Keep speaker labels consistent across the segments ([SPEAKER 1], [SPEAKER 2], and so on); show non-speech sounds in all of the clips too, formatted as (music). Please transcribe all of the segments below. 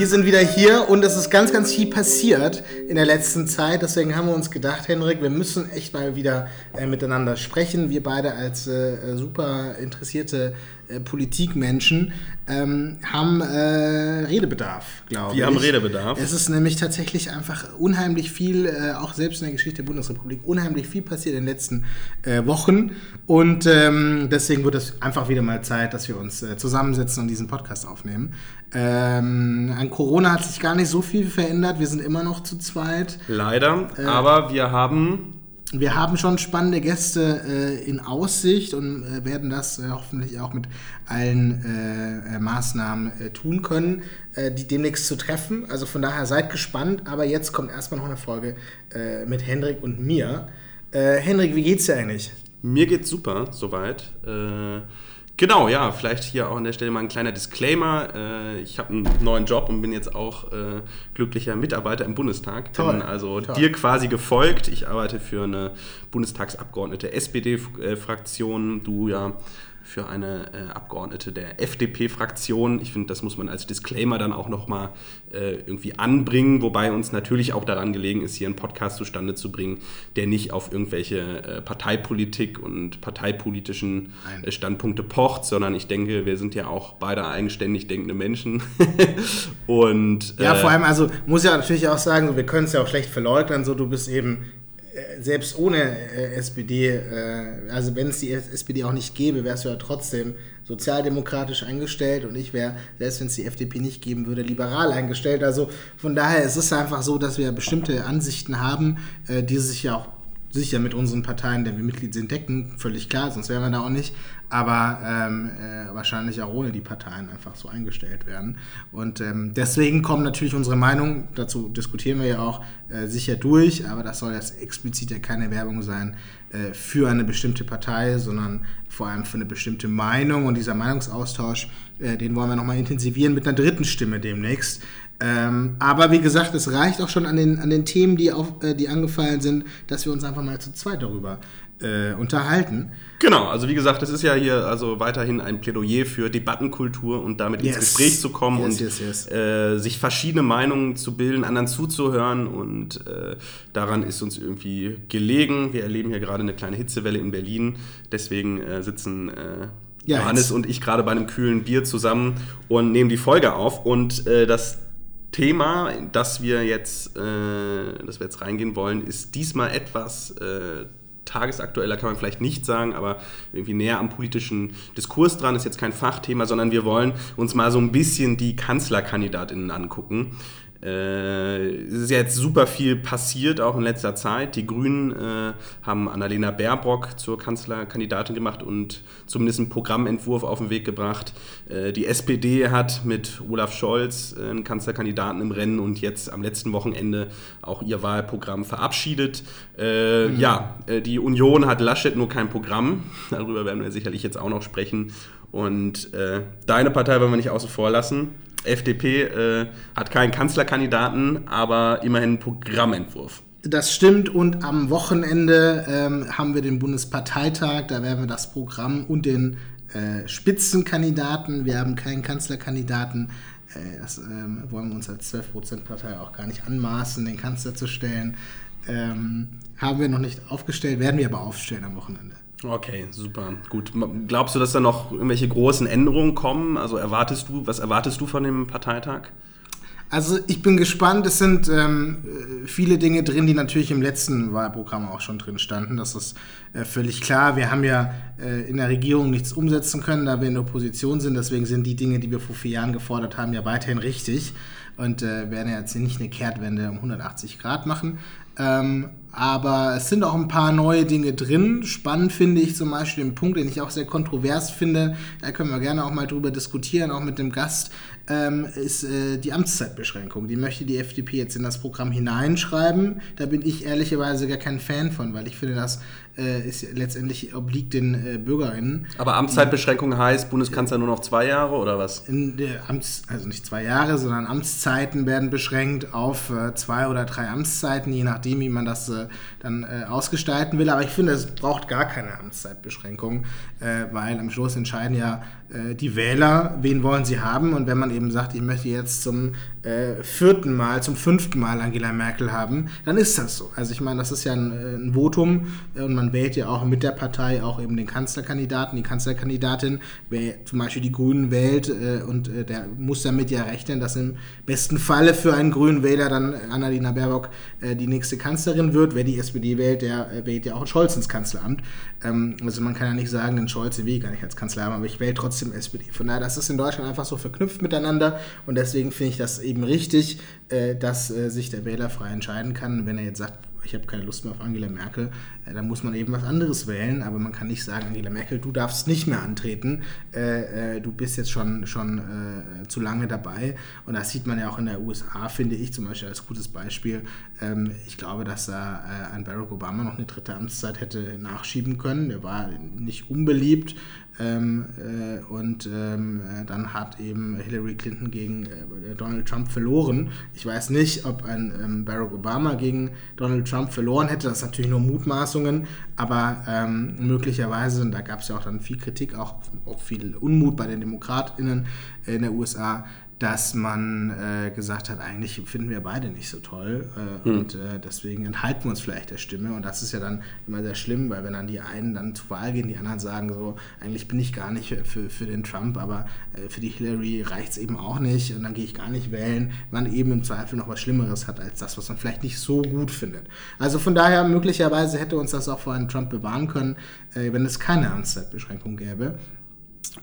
[SPEAKER 1] Wir sind wieder hier und es ist ganz, ganz viel passiert in der letzten Zeit. Deswegen haben wir uns gedacht, Henrik, wir müssen echt mal wieder äh, miteinander sprechen. Wir beide als äh, super interessierte äh, Politikmenschen ähm, haben äh, Redebedarf, glaube ich.
[SPEAKER 2] Wir haben Redebedarf.
[SPEAKER 1] Es ist nämlich tatsächlich einfach unheimlich viel, äh, auch selbst in der Geschichte der Bundesrepublik, unheimlich viel passiert in den letzten äh, Wochen. Und ähm, deswegen wird es einfach wieder mal Zeit, dass wir uns äh, zusammensetzen und diesen Podcast aufnehmen. Ähm, an Corona hat sich gar nicht so viel verändert. Wir sind immer noch zu zweit.
[SPEAKER 2] Leider, aber wir haben
[SPEAKER 1] wir haben schon spannende Gäste äh, in Aussicht und äh, werden das äh, hoffentlich auch mit allen äh, äh, Maßnahmen äh, tun können, die demnächst zu treffen. Also von daher seid gespannt, aber jetzt kommt erstmal noch eine Folge mit Hendrik und mir. Hendrik, wie geht's dir eigentlich?
[SPEAKER 2] Mir geht's super, soweit. Genau, ja, vielleicht hier auch an der Stelle mal ein kleiner Disclaimer. Äh, ich habe einen neuen Job und bin jetzt auch äh, glücklicher Mitarbeiter im Bundestag. Toll. Also Toll. dir quasi gefolgt. Ich arbeite für eine Bundestagsabgeordnete SPD-Fraktion. Du ja für eine äh, Abgeordnete der FDP-Fraktion. Ich finde, das muss man als Disclaimer dann auch nochmal äh, irgendwie anbringen, wobei uns natürlich auch daran gelegen ist, hier einen Podcast zustande zu bringen, der nicht auf irgendwelche äh, Parteipolitik und parteipolitischen äh, Standpunkte pocht, sondern ich denke, wir sind ja auch beide eigenständig denkende Menschen. (laughs)
[SPEAKER 1] und, ja, vor äh, allem, also muss ja natürlich auch sagen, wir können es ja auch schlecht verleugnen, so du bist eben selbst ohne äh, SPD, äh, also wenn es die SPD auch nicht gäbe, wärst du ja trotzdem sozialdemokratisch eingestellt und ich wäre, selbst wenn es die FDP nicht geben würde, liberal eingestellt. Also von daher ist es einfach so, dass wir bestimmte Ansichten haben, äh, die sich ja auch sicher mit unseren Parteien, der wir Mitglied sind, decken, völlig klar, sonst wären wir da auch nicht, aber ähm, äh, wahrscheinlich auch ohne die Parteien einfach so eingestellt werden. Und ähm, deswegen kommen natürlich unsere Meinungen, dazu diskutieren wir ja auch, äh, sicher durch, aber das soll jetzt explizit ja keine Werbung sein äh, für eine bestimmte Partei, sondern vor allem für eine bestimmte Meinung und dieser Meinungsaustausch, äh, den wollen wir nochmal intensivieren mit einer dritten Stimme demnächst. Ähm, aber wie gesagt, es reicht auch schon an den, an den Themen, die, auf, äh, die angefallen sind, dass wir uns einfach mal zu zweit darüber äh, unterhalten.
[SPEAKER 2] Genau, also wie gesagt, es ist ja hier also weiterhin ein Plädoyer für Debattenkultur und damit yes. ins Gespräch zu kommen yes, und yes, äh, sich verschiedene Meinungen zu bilden, anderen zuzuhören und äh, daran ist uns irgendwie gelegen. Wir erleben hier gerade eine kleine Hitzewelle in Berlin, deswegen äh, sitzen äh, ja, Johannes und ich gerade bei einem kühlen Bier zusammen und nehmen die Folge auf und äh, das Thema, das wir jetzt, äh, das wir jetzt reingehen wollen, ist diesmal etwas äh, tagesaktueller, kann man vielleicht nicht sagen, aber irgendwie näher am politischen Diskurs dran. Ist jetzt kein Fachthema, sondern wir wollen uns mal so ein bisschen die Kanzlerkandidatinnen angucken. Äh, es ist jetzt super viel passiert, auch in letzter Zeit. Die Grünen äh, haben Annalena Baerbock zur Kanzlerkandidatin gemacht und zumindest einen Programmentwurf auf den Weg gebracht. Äh, die SPD hat mit Olaf Scholz äh, einen Kanzlerkandidaten im Rennen und jetzt am letzten Wochenende auch ihr Wahlprogramm verabschiedet. Äh, mhm. Ja, die Union hat Laschet nur kein Programm. Darüber werden wir sicherlich jetzt auch noch sprechen. Und deine Partei wollen wir nicht außen vor lassen. FDP äh, hat keinen Kanzlerkandidaten, aber immerhin einen Programmentwurf.
[SPEAKER 1] Das stimmt und am Wochenende ähm, haben wir den Bundesparteitag, da werden wir das Programm und den äh, Spitzenkandidaten, wir haben keinen Kanzlerkandidaten, äh, das ähm, wollen wir uns als 12%-Partei auch gar nicht anmaßen, den Kanzler zu stellen, ähm, haben wir noch nicht aufgestellt, werden wir aber aufstellen am Wochenende.
[SPEAKER 2] Okay, super. Gut. Glaubst du, dass da noch irgendwelche großen Änderungen kommen? Also erwartest du, was erwartest du von dem Parteitag?
[SPEAKER 1] Also ich bin gespannt. Es sind ähm, viele Dinge drin, die natürlich im letzten Wahlprogramm auch schon drin standen. Das ist äh, völlig klar. Wir haben ja äh, in der Regierung nichts umsetzen können, da wir in der Opposition sind. Deswegen sind die Dinge, die wir vor vier Jahren gefordert haben, ja weiterhin richtig und äh, werden jetzt nicht eine Kehrtwende um 180 Grad machen. Ähm, aber es sind auch ein paar neue Dinge drin. Spannend finde ich zum Beispiel den Punkt, den ich auch sehr kontrovers finde. Da können wir gerne auch mal drüber diskutieren, auch mit dem Gast, ähm, ist äh, die Amtszeitbeschränkung. Die möchte die FDP jetzt in das Programm hineinschreiben. Da bin ich ehrlicherweise gar kein Fan von, weil ich finde, das äh, ist letztendlich obliegt den äh, BürgerInnen.
[SPEAKER 2] Aber Amtszeitbeschränkung heißt Bundeskanzler nur noch zwei Jahre oder was?
[SPEAKER 1] In Amts, also nicht zwei Jahre, sondern Amtszeiten werden beschränkt auf äh, zwei oder drei Amtszeiten, je nachdem, wie man das äh, dann äh, ausgestalten will. Aber ich finde, es braucht gar keine Amtszeitbeschränkung, weil am Schluss entscheiden ja die Wähler, wen wollen sie haben. Und wenn man eben sagt, ich möchte jetzt zum äh, vierten Mal, zum fünften Mal Angela Merkel haben, dann ist das so. Also ich meine, das ist ja ein, äh, ein Votum und man wählt ja auch mit der Partei auch eben den Kanzlerkandidaten, die Kanzlerkandidatin. Wer zum Beispiel die Grünen wählt und der muss damit ja rechnen, dass im besten Falle für einen grünen Wähler dann Annalena Baerbock die nächste Kanzlerin wird. Wer die SPD wählt, der wählt ja auch Scholz ins Kanzleramt. Ähm, also man kann ja nicht sagen, den Scholz will ich gar nicht als Kanzler haben, aber ich wähle trotzdem trotzdem SPD. Von daher, das ist in Deutschland einfach so verknüpft miteinander und deswegen finde ich das eben richtig, äh, dass äh, sich der Wähler frei entscheiden kann. Wenn er jetzt sagt, ich habe keine Lust mehr auf Angela Merkel, dann muss man eben was anderes wählen. Aber man kann nicht sagen, Angela Merkel, du darfst nicht mehr antreten. Äh, äh, du bist jetzt schon, schon äh, zu lange dabei. Und das sieht man ja auch in der USA, finde ich zum Beispiel als gutes Beispiel. Ähm, ich glaube, dass da äh, ein Barack Obama noch eine dritte Amtszeit hätte nachschieben können. Der war nicht unbeliebt. Ähm, äh, und ähm, dann hat eben Hillary Clinton gegen Donald Trump verloren. Ich weiß nicht, ob ein ähm, Barack Obama gegen Donald Trump verloren hätte. Das ist natürlich nur Mutmaßungen, aber ähm, möglicherweise, und da gab es ja auch dann viel Kritik, auch, auch viel Unmut bei den DemokratInnen in der USA, dass man äh, gesagt hat, eigentlich finden wir beide nicht so toll äh, mhm. und äh, deswegen enthalten wir uns vielleicht der Stimme und das ist ja dann immer sehr schlimm, weil wenn dann die einen dann zur Wahl gehen, die anderen sagen so, eigentlich bin ich gar nicht für, für den Trump, aber äh, für die Hillary reicht es eben auch nicht und dann gehe ich gar nicht wählen, man eben im Zweifel noch was Schlimmeres hat als das, was man vielleicht nicht so gut findet. Also von daher möglicherweise hätte uns das auch vor einem Trump bewahren können, äh, wenn es keine Amtszeitbeschränkung gäbe.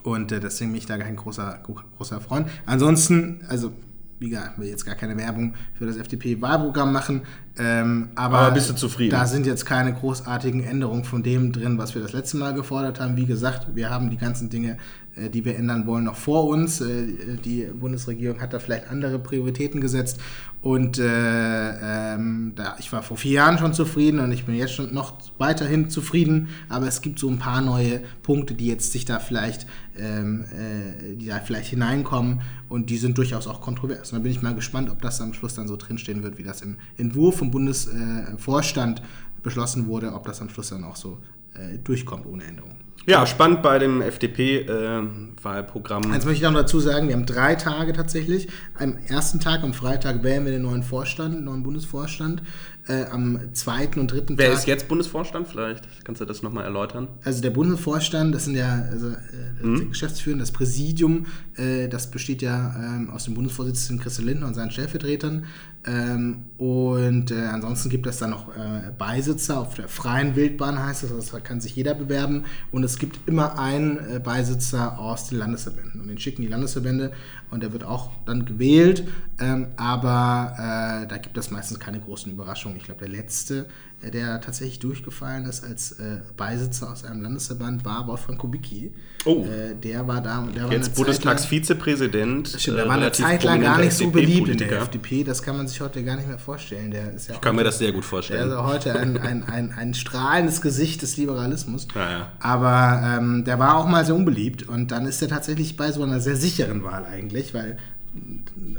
[SPEAKER 1] Und äh, deswegen bin ich da kein großer, großer Freund. Ansonsten, also wie gesagt, will jetzt gar keine Werbung für das FDP-Wahlprogramm machen. Ähm, aber, aber,
[SPEAKER 2] bist du zufrieden?
[SPEAKER 1] Da sind jetzt keine großartigen Änderungen von dem drin, was wir das letzte Mal gefordert haben. Wie gesagt, wir haben die ganzen Dinge, die wir ändern wollen, noch vor uns. Äh, die Bundesregierung hat da vielleicht andere Prioritäten gesetzt. Und äh, ähm, da, ich war vor vier Jahren schon zufrieden und ich bin jetzt schon noch weiterhin zufrieden. Aber es gibt so ein paar neue Punkte, die jetzt sich da vielleicht, ähm, äh, die da vielleicht hineinkommen und die sind durchaus auch kontrovers. Da bin ich mal gespannt, ob das am Schluss dann so drinstehen wird, wie das im Entwurf vom Bundesvorstand beschlossen wurde, ob das am Schluss dann auch so äh, durchkommt ohne Änderung.
[SPEAKER 2] Ja, spannend bei dem FDP-Wahlprogramm.
[SPEAKER 1] Äh, Eins möchte ich noch dazu sagen, wir haben drei Tage tatsächlich. Am ersten Tag, am Freitag, wählen wir den neuen Vorstand, den neuen Bundesvorstand äh, am zweiten und dritten
[SPEAKER 2] Wer Tag. Wer ist jetzt Bundesvorstand? Vielleicht kannst du das nochmal erläutern.
[SPEAKER 1] Also der Bundesvorstand, das sind ja also, äh, mhm. Geschäftsführer, das Präsidium, äh, das besteht ja ähm, aus dem Bundesvorsitzenden Christian Lindner und seinen Stellvertretern. Ähm, und äh, ansonsten gibt es dann noch äh, Beisitzer auf der freien Wildbahn, heißt das. Also da kann sich jeder bewerben. Und es gibt immer einen äh, Beisitzer aus den Landesverbänden. Und den schicken die Landesverbände und der wird auch dann gewählt. Ähm, aber äh, da gibt es meistens keine großen Überraschungen. Ich glaube, der letzte äh, der tatsächlich durchgefallen ist als äh, Beisitzer aus einem Landesverband, war Wolfgang Kubicki.
[SPEAKER 2] Oh.
[SPEAKER 1] Der war da. Der
[SPEAKER 2] Jetzt Bundestagsvizepräsident.
[SPEAKER 1] Stimmt, der war eine Zeit lang gar nicht so beliebt in der FDP. Das kann man sich heute gar nicht mehr vorstellen. Der ist
[SPEAKER 2] ja ich kann heute, mir das sehr gut vorstellen.
[SPEAKER 1] Der ist heute ein, ein, ein, ein strahlendes Gesicht des Liberalismus.
[SPEAKER 2] Ja, ja.
[SPEAKER 1] Aber ähm, der war auch mal sehr unbeliebt. Und dann ist er tatsächlich bei so einer sehr sicheren Wahl eigentlich, weil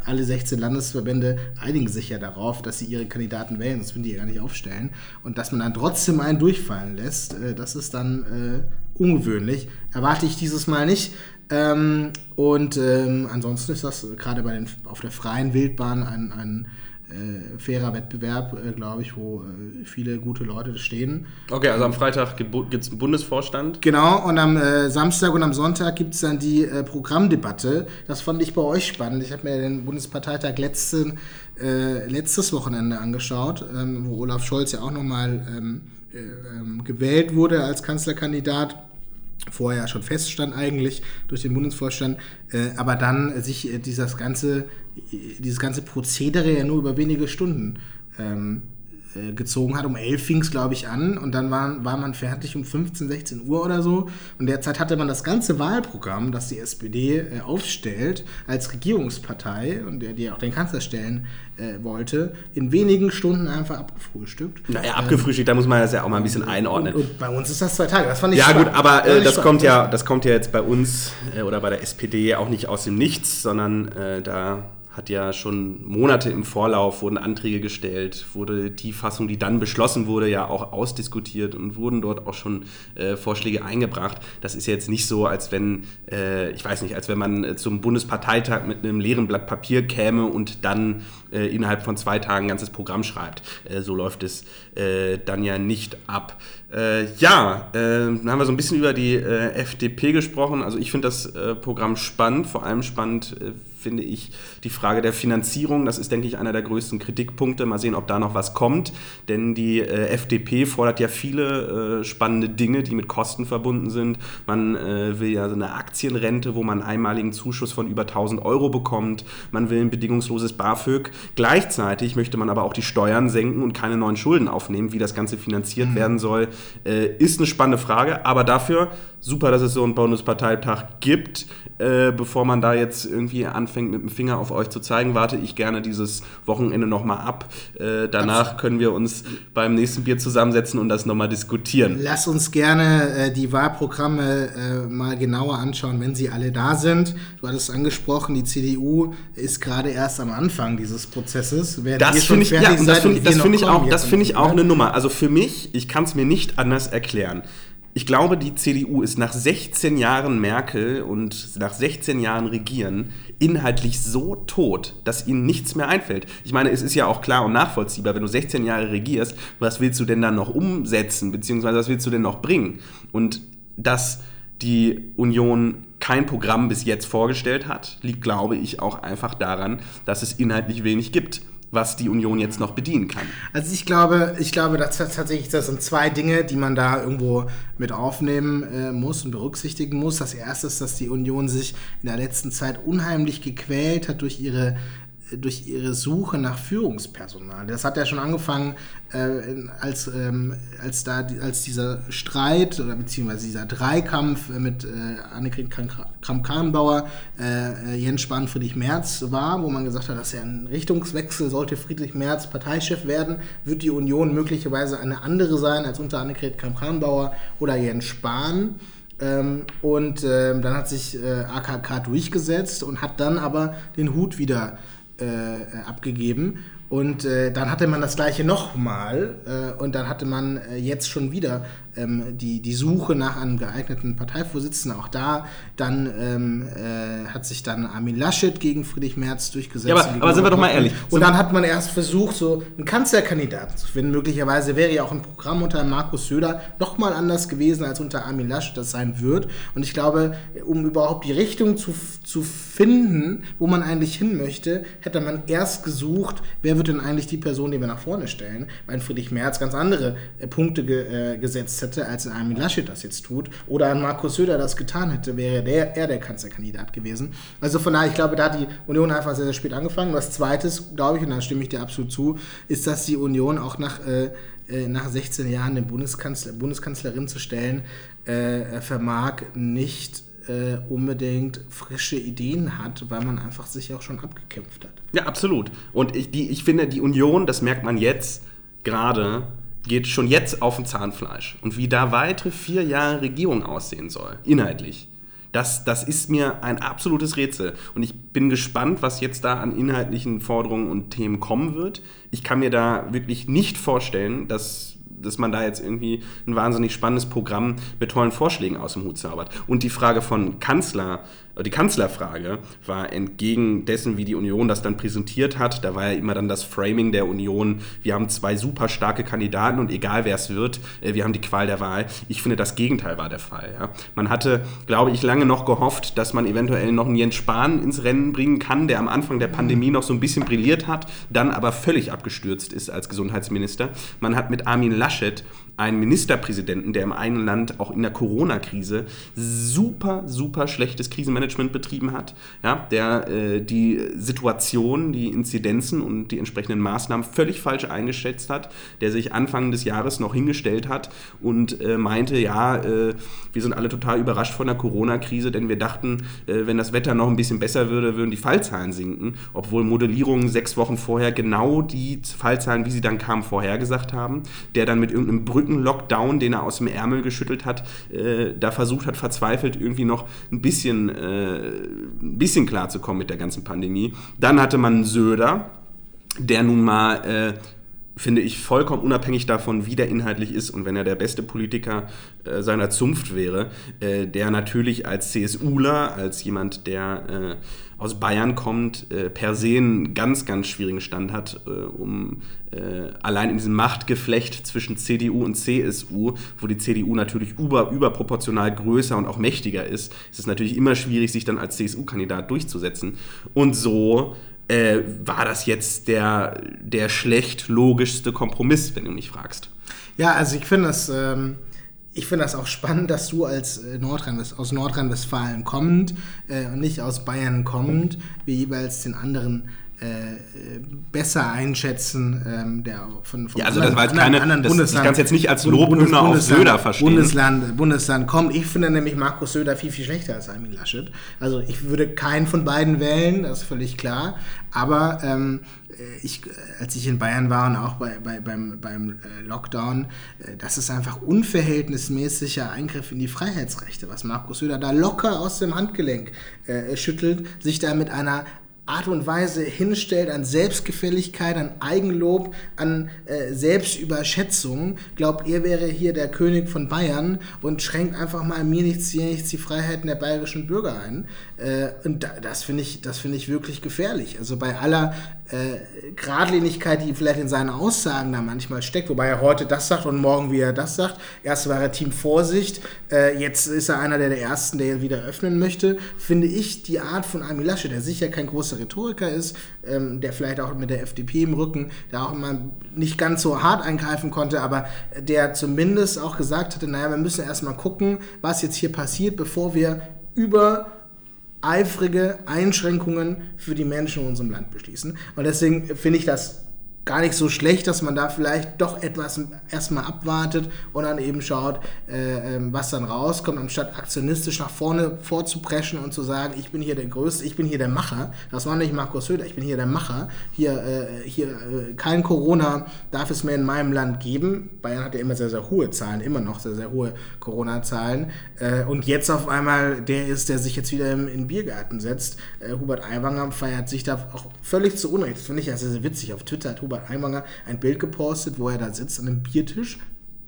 [SPEAKER 1] alle 16 Landesverbände einigen sich ja darauf, dass sie ihre Kandidaten wählen, sonst würden die ja gar nicht aufstellen. Und dass man dann trotzdem einen durchfallen lässt, äh, das ist dann äh, ungewöhnlich. Erwarte ich dieses Mal nicht. Ähm, und ähm, ansonsten ist das gerade bei den, auf der freien Wildbahn ein, ein äh, fairer Wettbewerb, äh, glaube ich, wo äh, viele gute Leute stehen.
[SPEAKER 2] Okay, also am Freitag gibt es einen Bundesvorstand.
[SPEAKER 1] Genau, und am äh, Samstag und am Sonntag gibt es dann die äh, Programmdebatte. Das fand ich bei euch spannend. Ich habe mir den Bundesparteitag letzten, äh, letztes Wochenende angeschaut, ähm, wo Olaf Scholz ja auch nochmal ähm, ähm, gewählt wurde als Kanzlerkandidat vorher schon feststand eigentlich durch den Bundesvorstand, äh, aber dann sich äh, dieses ganze, dieses ganze Prozedere ja nur über wenige Stunden ähm, äh, gezogen hat. Um 11 fing es, glaube ich, an und dann war, war man fertig um 15, 16 Uhr oder so. Und derzeit hatte man das ganze Wahlprogramm, das die SPD äh, aufstellt, als Regierungspartei und der, die auch den Kanzler stellen äh, wollte, in wenigen Stunden einfach abgefrühstückt.
[SPEAKER 2] Naja, abgefrühstückt, ähm, da muss man das ja auch mal ein bisschen einordnen.
[SPEAKER 1] Und, und bei uns ist das zwei Tage, das fand ich
[SPEAKER 2] Ja spannend. gut, aber äh, das, kommt ja, das kommt ja jetzt bei uns äh, oder bei der SPD auch nicht aus dem Nichts, sondern da hat ja schon Monate im Vorlauf, wurden Anträge gestellt, wurde die Fassung, die dann beschlossen wurde, ja auch ausdiskutiert und wurden dort auch schon äh, Vorschläge eingebracht. Das ist jetzt nicht so, als wenn, äh, ich weiß nicht, als wenn man zum Bundesparteitag mit einem leeren Blatt Papier käme und dann äh, innerhalb von zwei Tagen ein ganzes Programm schreibt. Äh, so läuft es äh, dann ja nicht ab. Äh, ja, dann haben wir so ein bisschen über die FDP gesprochen. Also ich finde das Programm spannend, vor allem spannend finde ich die Frage der Finanzierung. Das ist, denke ich, einer der größten Kritikpunkte. Mal sehen, ob da noch was kommt. Denn die äh, FDP fordert ja viele äh, spannende Dinge, die mit Kosten verbunden sind. Man äh, will ja so eine Aktienrente, wo man einen einmaligen Zuschuss von über 1000 Euro bekommt. Man will ein bedingungsloses BAföG. Gleichzeitig möchte man aber auch die Steuern senken und keine neuen Schulden aufnehmen. Wie das Ganze finanziert mhm. werden soll, äh, ist eine spannende Frage. Aber dafür super, dass es so einen Bundesparteitag gibt. Äh, bevor man da jetzt irgendwie anfängt, mit dem Finger auf euch zu zeigen, warte ich gerne dieses Wochenende nochmal ab. Äh, danach können wir uns beim nächsten Bier zusammensetzen und das nochmal diskutieren.
[SPEAKER 1] Lass uns gerne äh, die Wahlprogramme äh, mal genauer anschauen, wenn sie alle da sind. Du hattest angesprochen, die CDU ist gerade erst am Anfang dieses Prozesses.
[SPEAKER 2] Wer das finde ich, ja, das find, ich auch, das find ich auch eine Nummer. Also für mich, ich kann es mir nicht anders erklären ich glaube, die CDU ist nach 16 Jahren Merkel und nach 16 Jahren Regieren inhaltlich so tot, dass ihnen nichts mehr einfällt. Ich meine, es ist ja auch klar und nachvollziehbar, wenn du 16 Jahre regierst, was willst du denn dann noch umsetzen, beziehungsweise was willst du denn noch bringen? Und dass die Union kein Programm bis jetzt vorgestellt hat, liegt, glaube ich, auch einfach daran, dass es inhaltlich wenig gibt was die Union jetzt noch bedienen kann.
[SPEAKER 1] Also ich glaube, ich glaube, dass tatsächlich das sind zwei Dinge, die man da irgendwo mit aufnehmen äh, muss und berücksichtigen muss. Das erste ist, dass die Union sich in der letzten Zeit unheimlich gequält hat durch ihre durch ihre Suche nach Führungspersonal. Das hat ja schon angefangen, äh, als, ähm, als, da, als dieser Streit oder beziehungsweise dieser Dreikampf mit äh, Annegret Kramp-Karrenbauer, äh, Jens Spahn, Friedrich Merz war, wo man gesagt hat, dass er ein Richtungswechsel sollte Friedrich Merz Parteichef werden, wird die Union möglicherweise eine andere sein als unter Annegret Kramp-Karrenbauer oder Jens Spahn. Ähm, und ähm, dann hat sich äh, AKK durchgesetzt und hat dann aber den Hut wieder äh, abgegeben. Und äh, dann hatte man das gleiche nochmal äh, und dann hatte man äh, jetzt schon wieder ähm, die, die Suche nach einem geeigneten Parteivorsitzenden. Auch da dann ähm, äh, hat sich dann Armin Laschet gegen Friedrich Merz durchgesetzt. Ja,
[SPEAKER 2] aber, aber sind wir doch mal ehrlich.
[SPEAKER 1] Und dann hat man erst versucht, so einen Kanzlerkandidaten zu finden. Möglicherweise wäre ja auch ein Programm unter Markus Söder nochmal anders gewesen, als unter Armin Laschet das sein wird. Und ich glaube, um überhaupt die Richtung zu, zu finden, wo man eigentlich hin möchte, hätte man erst gesucht, wer wird denn eigentlich die Person, die wir nach vorne stellen, weil Friedrich Merz ganz andere äh, Punkte ge, äh, gesetzt hätte, als Armin Laschet das jetzt tut. Oder an Markus Söder das getan hätte, wäre der, er der Kanzlerkandidat gewesen. Also von daher, ich glaube, da hat die Union einfach sehr, sehr spät angefangen. Das Zweite, glaube ich, und da stimme ich dir absolut zu, ist, dass die Union auch nach, äh, äh nach 16 Jahren eine Bundeskanzler, Bundeskanzlerin zu stellen, äh, vermag nicht äh, unbedingt frische Ideen hat, weil man einfach sich auch schon abgekämpft hat.
[SPEAKER 2] Ja, absolut. Und ich, die, ich finde, die Union, das merkt man jetzt gerade, geht schon jetzt auf dem Zahnfleisch. Und wie da weitere vier Jahre Regierung aussehen soll, inhaltlich, das, das ist mir ein absolutes Rätsel. Und ich bin gespannt, was jetzt da an inhaltlichen Forderungen und Themen kommen wird. Ich kann mir da wirklich nicht vorstellen, dass dass man da jetzt irgendwie ein wahnsinnig spannendes Programm mit tollen Vorschlägen aus dem Hut zaubert. Und die Frage von Kanzler die Kanzlerfrage war entgegen dessen, wie die Union das dann präsentiert hat, da war ja immer dann das Framing der Union, wir haben zwei super starke Kandidaten und egal wer es wird, äh, wir haben die Qual der Wahl. Ich finde, das Gegenteil war der Fall. Ja. Man hatte, glaube ich, lange noch gehofft, dass man eventuell noch einen Jens Spahn ins Rennen bringen kann, der am Anfang der Pandemie noch so ein bisschen brilliert hat, dann aber völlig abgestürzt ist als Gesundheitsminister. Man hat mit Armin Laschet einen Ministerpräsidenten, der im einen Land auch in der Corona-Krise super, super schlechtes Krisenmanagement betrieben hat, ja, der äh, die Situation, die Inzidenzen und die entsprechenden Maßnahmen völlig falsch eingeschätzt hat, der sich Anfang des Jahres noch hingestellt hat und äh, meinte, ja, äh, wir sind alle total überrascht von der Corona-Krise, denn wir dachten, äh, wenn das Wetter noch ein bisschen besser würde, würden die Fallzahlen sinken, obwohl Modellierungen sechs Wochen vorher genau die Fallzahlen, wie sie dann kamen, vorhergesagt haben, der dann mit irgendeinem Brücken Brückenlockdown, den er aus dem Ärmel geschüttelt hat, äh, da versucht hat, verzweifelt irgendwie noch ein bisschen, äh, ein bisschen klarzukommen mit der ganzen Pandemie. Dann hatte man Söder, der nun mal äh, finde ich, vollkommen unabhängig davon, wie der inhaltlich ist und wenn er der beste Politiker äh, seiner Zunft wäre, äh, der natürlich als CSUler, als jemand, der äh, aus Bayern kommt, äh, per se einen ganz, ganz schwierigen Stand hat, äh, um äh, allein in diesem Machtgeflecht zwischen CDU und CSU, wo die CDU natürlich über, überproportional größer und auch mächtiger ist, ist es natürlich immer schwierig, sich dann als CSU-Kandidat durchzusetzen. Und so äh, war das jetzt der, der schlecht logischste Kompromiss, wenn du mich fragst.
[SPEAKER 1] Ja, also ich finde das, ähm, ich finde das auch spannend, dass du als äh, Nordrhein aus Nordrhein-Westfalen kommend äh, und nicht aus Bayern kommend, wie jeweils den anderen äh, besser einschätzen, ähm, der von,
[SPEAKER 2] von ja, also anderen, das war keine, anderen das, Bundesland. Ich kann es jetzt nicht als Lobhymne auf Söder verstehen.
[SPEAKER 1] Bundesland, Bundesland kommt. Ich finde nämlich Markus Söder viel, viel schlechter als Armin Laschet. Also ich würde keinen von beiden wählen, das ist völlig klar. Aber ähm, ich, als ich in Bayern war und auch bei, bei, beim, beim äh, Lockdown, äh, das ist einfach unverhältnismäßiger Eingriff in die Freiheitsrechte, was Markus Söder da locker aus dem Handgelenk äh, schüttelt, sich da mit einer Art und Weise hinstellt an Selbstgefälligkeit, an Eigenlob, an äh, Selbstüberschätzung, glaubt, er wäre hier der König von Bayern und schränkt einfach mal mir nichts, hier nichts die Freiheiten der bayerischen Bürger ein. Äh, und da, das finde ich, das finde ich wirklich gefährlich. Also bei aller äh, Gradlinigkeit, die vielleicht in seinen Aussagen da manchmal steckt, wobei er heute das sagt und morgen wieder das sagt. Erst war er Team Vorsicht, äh, jetzt ist er einer der, der Ersten, der wieder öffnen möchte. Finde ich die Art von Armin Lasche, der sicher kein großer Rhetoriker ist, ähm, der vielleicht auch mit der FDP im Rücken, der auch immer nicht ganz so hart eingreifen konnte, aber der zumindest auch gesagt hatte, naja, wir müssen erstmal gucken, was jetzt hier passiert, bevor wir über eifrige Einschränkungen für die Menschen in unserem Land beschließen. Und deswegen finde ich das gar nicht so schlecht, dass man da vielleicht doch etwas erstmal abwartet und dann eben schaut, äh, ähm, was dann rauskommt, anstatt aktionistisch nach vorne vorzupreschen und zu sagen, ich bin hier der Größte, ich bin hier der Macher. Das war nicht Markus Söder, ich bin hier der Macher. Hier, äh, hier äh, kein Corona darf es mehr in meinem Land geben. Bayern hat ja immer sehr, sehr hohe Zahlen, immer noch sehr, sehr hohe Corona-Zahlen. Äh, und jetzt auf einmal der ist, der sich jetzt wieder im, in Biergarten setzt. Äh, Hubert Aiwanger feiert sich da auch völlig zu Unrecht. Das finde ich ja sehr, sehr witzig. Auf Twitter hat Hubert Hubert Aiwanger ein Bild gepostet, wo er da sitzt an einem Biertisch,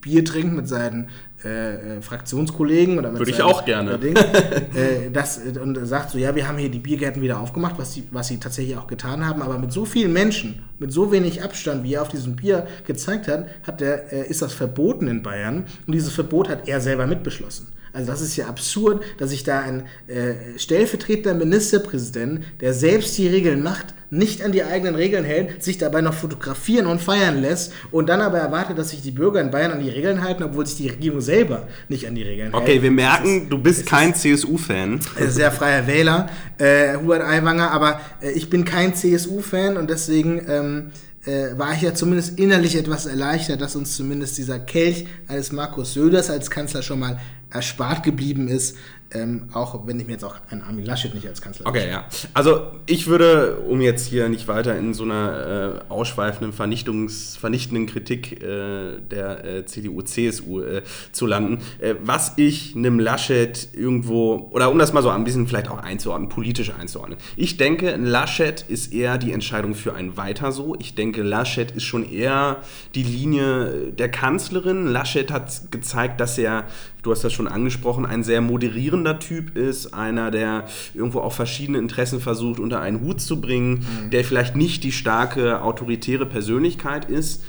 [SPEAKER 1] Bier trinkt mit seinen äh, äh Fraktionskollegen oder mit
[SPEAKER 2] Würde ich auch gerne.
[SPEAKER 1] Ding, äh, das, und sagt so, ja, wir haben hier die Biergärten wieder aufgemacht, was, die, was sie tatsächlich auch getan haben, aber mit so vielen Menschen, mit so wenig Abstand, wie er auf diesem Bier gezeigt hat, hat der, äh, ist das verboten in Bayern und dieses Verbot hat er selber mitbeschlossen. Also das ist ja absurd, dass sich da ein äh, stellvertretender Ministerpräsident, der selbst die Regeln macht, nicht an die eigenen Regeln hält, sich dabei noch fotografieren und feiern lässt und dann aber erwartet, dass sich die Bürger in Bayern an die Regeln halten, obwohl sich die Regierung selber nicht an die Regeln
[SPEAKER 2] okay, hält. Okay, wir merken, ist, du bist kein CSU-Fan.
[SPEAKER 1] Sehr freier Wähler, äh, Hubert Aiwanger, aber äh, ich bin kein CSU-Fan und deswegen... Ähm, äh, war ich ja zumindest innerlich etwas erleichtert, dass uns zumindest dieser Kelch eines Markus Söders als Kanzler schon mal erspart geblieben ist. Ähm, auch wenn ich mir jetzt auch einen Armin Laschet nicht als Kanzler
[SPEAKER 2] Okay, ja. Also ich würde, um jetzt hier nicht weiter in so einer äh, ausschweifenden, Vernichtungs-, vernichtenden Kritik äh, der äh, CDU, CSU äh, zu landen, äh, was ich einem Laschet irgendwo, oder um das mal so ein bisschen vielleicht auch einzuordnen, politisch einzuordnen. Ich denke, Laschet ist eher die Entscheidung für ein Weiter so. Ich denke, Laschet ist schon eher die Linie der Kanzlerin. Laschet hat gezeigt, dass er du hast das schon angesprochen, ein sehr moderierender Typ ist, einer, der irgendwo auch verschiedene Interessen versucht unter einen Hut zu bringen, mhm. der vielleicht nicht die starke autoritäre Persönlichkeit ist.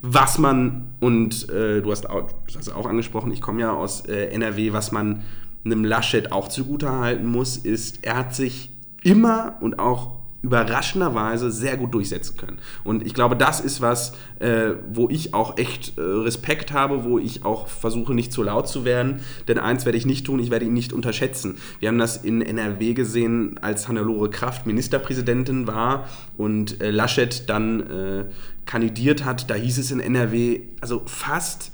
[SPEAKER 2] Was man, und äh, du hast auch, hast auch angesprochen, ich komme ja aus äh, NRW, was man einem Laschet auch zugutehalten muss, ist, er hat sich immer und auch überraschenderweise sehr gut durchsetzen können. Und ich glaube, das ist was, äh, wo ich auch echt äh, Respekt habe, wo ich auch versuche, nicht zu laut zu werden. Denn eins werde ich nicht tun, ich werde ihn nicht unterschätzen. Wir haben das in NRW gesehen, als Hannelore Kraft Ministerpräsidentin war und äh, Laschet dann äh, kandidiert hat. Da hieß es in NRW, also fast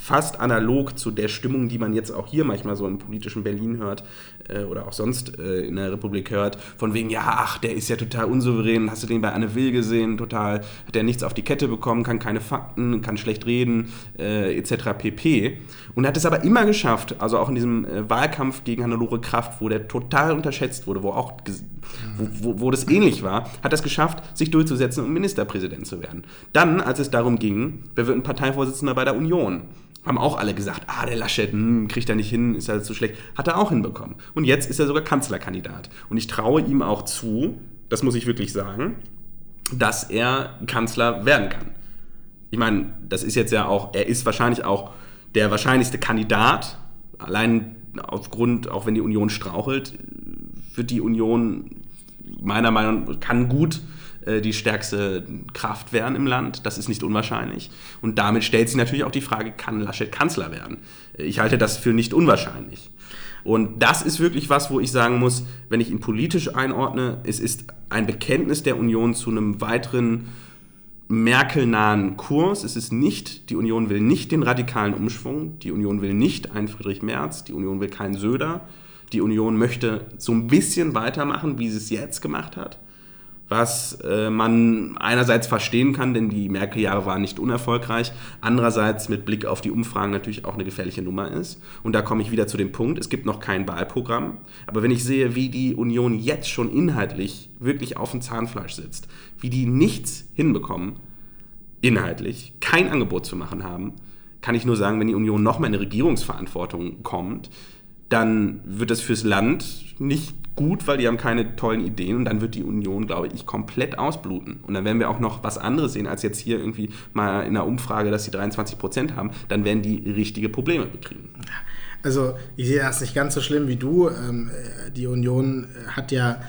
[SPEAKER 2] fast analog zu der Stimmung, die man jetzt auch hier manchmal so im politischen Berlin hört äh, oder auch sonst äh, in der Republik hört, von wegen, ja, ach, der ist ja total unsouverän, hast du den bei Anne Will gesehen, total, hat er nichts auf die Kette bekommen, kann keine Fakten, kann schlecht reden, äh, etc. pp. Und hat es aber immer geschafft, also auch in diesem äh, Wahlkampf gegen Hannelore Kraft, wo der total unterschätzt wurde, wo auch wo, wo, wo das ähnlich war, hat es geschafft, sich durchzusetzen und Ministerpräsident zu werden. Dann, als es darum ging, wer wird ein Parteivorsitzender bei der Union? Haben auch alle gesagt, ah, der Laschet, hm, kriegt er nicht hin, ist er zu schlecht. Hat er auch hinbekommen. Und jetzt ist er sogar Kanzlerkandidat. Und ich traue ihm auch zu, das muss ich wirklich sagen, dass er Kanzler werden kann. Ich meine, das ist jetzt ja auch, er ist wahrscheinlich auch der wahrscheinlichste Kandidat. Allein aufgrund, auch wenn die Union strauchelt, wird die Union meiner Meinung nach, kann gut äh, die stärkste Kraft werden im Land. Das ist nicht unwahrscheinlich. Und damit stellt sich natürlich auch die Frage, kann Laschet Kanzler werden? Äh, ich halte das für nicht unwahrscheinlich. Und das ist wirklich was, wo ich sagen muss, wenn ich ihn politisch einordne, es ist ein Bekenntnis der Union zu einem weiteren Merkel-nahen Kurs. Es ist nicht, die Union will nicht den radikalen Umschwung, die Union will nicht einen Friedrich Merz, die Union will keinen Söder. Die Union möchte so ein bisschen weitermachen, wie sie es jetzt gemacht hat was äh, man einerseits verstehen kann, denn die Merkel-Jahre waren nicht unerfolgreich, andererseits mit Blick auf die Umfragen natürlich auch eine gefährliche Nummer ist. Und da komme ich wieder zu dem Punkt, es gibt noch kein Wahlprogramm, aber wenn ich sehe, wie die Union jetzt schon inhaltlich wirklich auf dem Zahnfleisch sitzt, wie die nichts hinbekommen, inhaltlich, kein Angebot zu machen haben, kann ich nur sagen, wenn die Union nochmal in eine Regierungsverantwortung kommt, dann wird das fürs Land nicht gut, weil die haben keine tollen Ideen und dann wird die Union, glaube ich, komplett ausbluten. Und dann werden wir auch noch was anderes sehen, als jetzt hier irgendwie mal in einer Umfrage, dass sie 23 Prozent haben, dann werden die richtige Probleme bekriegen.
[SPEAKER 1] Also ich sehe das nicht ganz so schlimm wie du. Ähm, die Union hat ja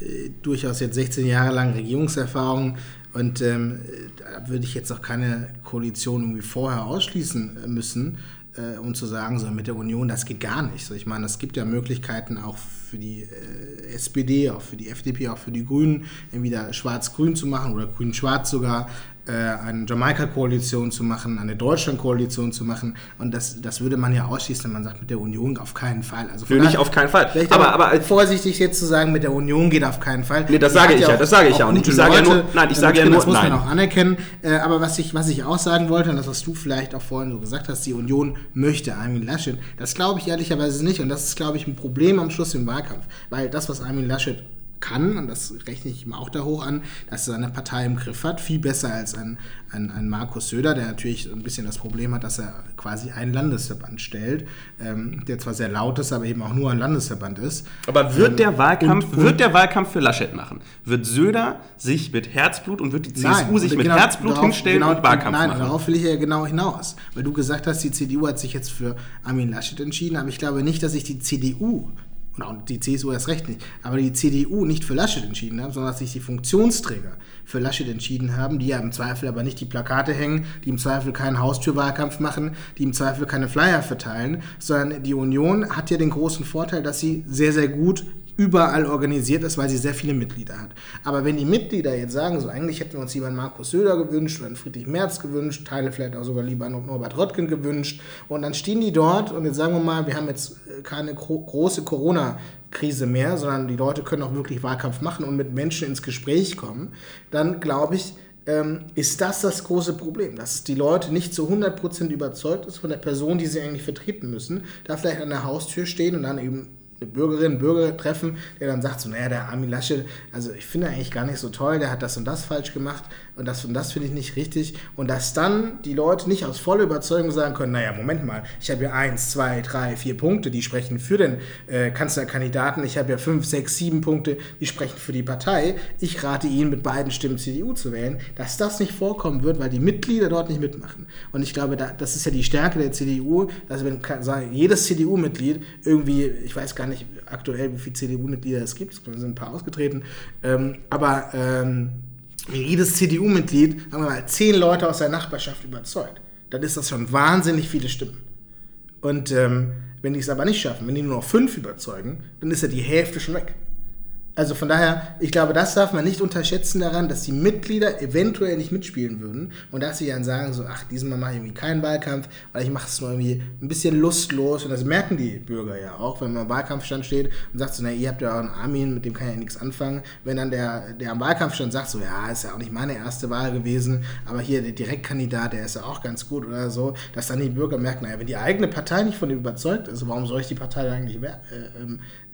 [SPEAKER 1] äh, durchaus jetzt 16 Jahre lang Regierungserfahrung und ähm, da würde ich jetzt auch keine Koalition irgendwie vorher ausschließen müssen äh, um zu sagen, so mit der Union, das geht gar nicht. So, ich meine, es gibt ja Möglichkeiten auch für die äh, SPD, auch für die FDP, auch für die Grünen, entweder schwarz-grün zu machen oder grün-schwarz sogar, eine Jamaika-Koalition zu machen, eine Deutschland-Koalition zu machen. Und das, das würde man ja ausschließen, wenn man sagt, mit der Union auf keinen Fall.
[SPEAKER 2] Also Für nicht auf keinen Fall.
[SPEAKER 1] Vielleicht aber, aber, aber vorsichtig jetzt zu sagen, mit der Union geht auf keinen Fall.
[SPEAKER 2] Nee, das sage ich ja, das sage ich ja auch nicht. Ich sage ja nur, nein, ich sage ja nur,
[SPEAKER 1] das muss
[SPEAKER 2] man
[SPEAKER 1] auch anerkennen. Äh, aber was ich, was ich auch sagen wollte, und das, was du vielleicht auch vorhin so gesagt hast, die Union möchte Armin Laschet, das glaube ich ehrlicherweise nicht. Und das ist, glaube ich, ein Problem am Schluss im Wahlkampf. Weil das, was Armin Laschet kann, und das rechne ich ihm auch da hoch an, dass er seine Partei im Griff hat. Viel besser als ein, ein, ein Markus Söder, der natürlich ein bisschen das Problem hat, dass er quasi einen Landesverband stellt, ähm, der zwar sehr laut ist, aber eben auch nur ein Landesverband ist.
[SPEAKER 2] Aber wird ähm, der Wahlkampf, und, wird der Wahlkampf für Laschet machen? Wird Söder sich mit Herzblut und wird die CSU nein, sich mit genau, Herzblut darauf, hinstellen genau, und Wahlkampf nein, machen?
[SPEAKER 1] Nein, darauf will ich ja genau hinaus. Weil du gesagt hast, die CDU hat sich jetzt für Armin Laschet entschieden, aber ich glaube nicht, dass sich die CDU und die CSU erst recht nicht, aber die CDU nicht für Laschet entschieden haben, sondern dass sich die Funktionsträger für Laschet entschieden haben, die ja im Zweifel aber nicht die Plakate hängen, die im Zweifel keinen Haustürwahlkampf machen, die im Zweifel keine Flyer verteilen, sondern die Union hat ja den großen Vorteil, dass sie sehr, sehr gut überall organisiert ist, weil sie sehr viele Mitglieder hat. Aber wenn die Mitglieder jetzt sagen, so eigentlich hätten wir uns lieber einen Markus Söder gewünscht oder einen Friedrich Merz gewünscht, Teile vielleicht auch sogar lieber einen Norbert Röttgen gewünscht und dann stehen die dort und jetzt sagen wir mal, wir haben jetzt keine gro große Corona-Krise mehr, sondern die Leute können auch wirklich Wahlkampf machen und mit Menschen ins Gespräch kommen, dann glaube ich, ähm, ist das das große Problem, dass die Leute nicht zu 100% überzeugt ist von der Person, die sie eigentlich vertreten müssen, da vielleicht an der Haustür stehen und dann eben eine Bürgerin, Bürger treffen, der dann sagt so, naja, der Armin Laschet, also ich finde eigentlich gar nicht so toll, der hat das und das falsch gemacht und das und das finde ich nicht richtig. Und dass dann die Leute nicht aus voller Überzeugung sagen können, naja, Moment mal, ich habe ja eins, zwei, drei, vier Punkte, die sprechen für den äh, Kanzlerkandidaten, ich habe ja fünf, sechs, sieben Punkte, die sprechen für die Partei. Ich rate Ihnen, mit beiden Stimmen CDU zu wählen, dass das nicht vorkommen wird, weil die Mitglieder dort nicht mitmachen. Und ich glaube, da, das ist ja die Stärke der CDU, dass wenn sagen, jedes CDU-Mitglied irgendwie, ich weiß gar nicht aktuell, wie viele CDU-Mitglieder es gibt, es sind ein paar ausgetreten, ähm, aber ähm, jedes CDU-Mitglied, sagen wir mal, zehn Leute aus der Nachbarschaft überzeugt, dann ist das schon wahnsinnig viele Stimmen. Und ähm, wenn die es aber nicht schaffen, wenn die nur noch fünf überzeugen, dann ist ja die Hälfte schon weg. Also von daher, ich glaube, das darf man nicht unterschätzen daran, dass die Mitglieder eventuell nicht mitspielen würden und dass sie dann sagen so, ach, diesmal mache ich irgendwie keinen Wahlkampf, weil ich mache es nur irgendwie ein bisschen lustlos und das merken die Bürger ja auch, wenn man im Wahlkampfstand steht und sagt so, na, ihr habt ja auch einen Armin, mit dem kann ja nichts anfangen. Wenn dann der, der am Wahlkampfstand sagt so, ja, ist ja auch nicht meine erste Wahl gewesen, aber hier der Direktkandidat, der ist ja auch ganz gut oder so, dass dann die Bürger merken, naja, wenn die eigene Partei nicht von dem überzeugt ist, warum soll ich die Partei eigentlich äh,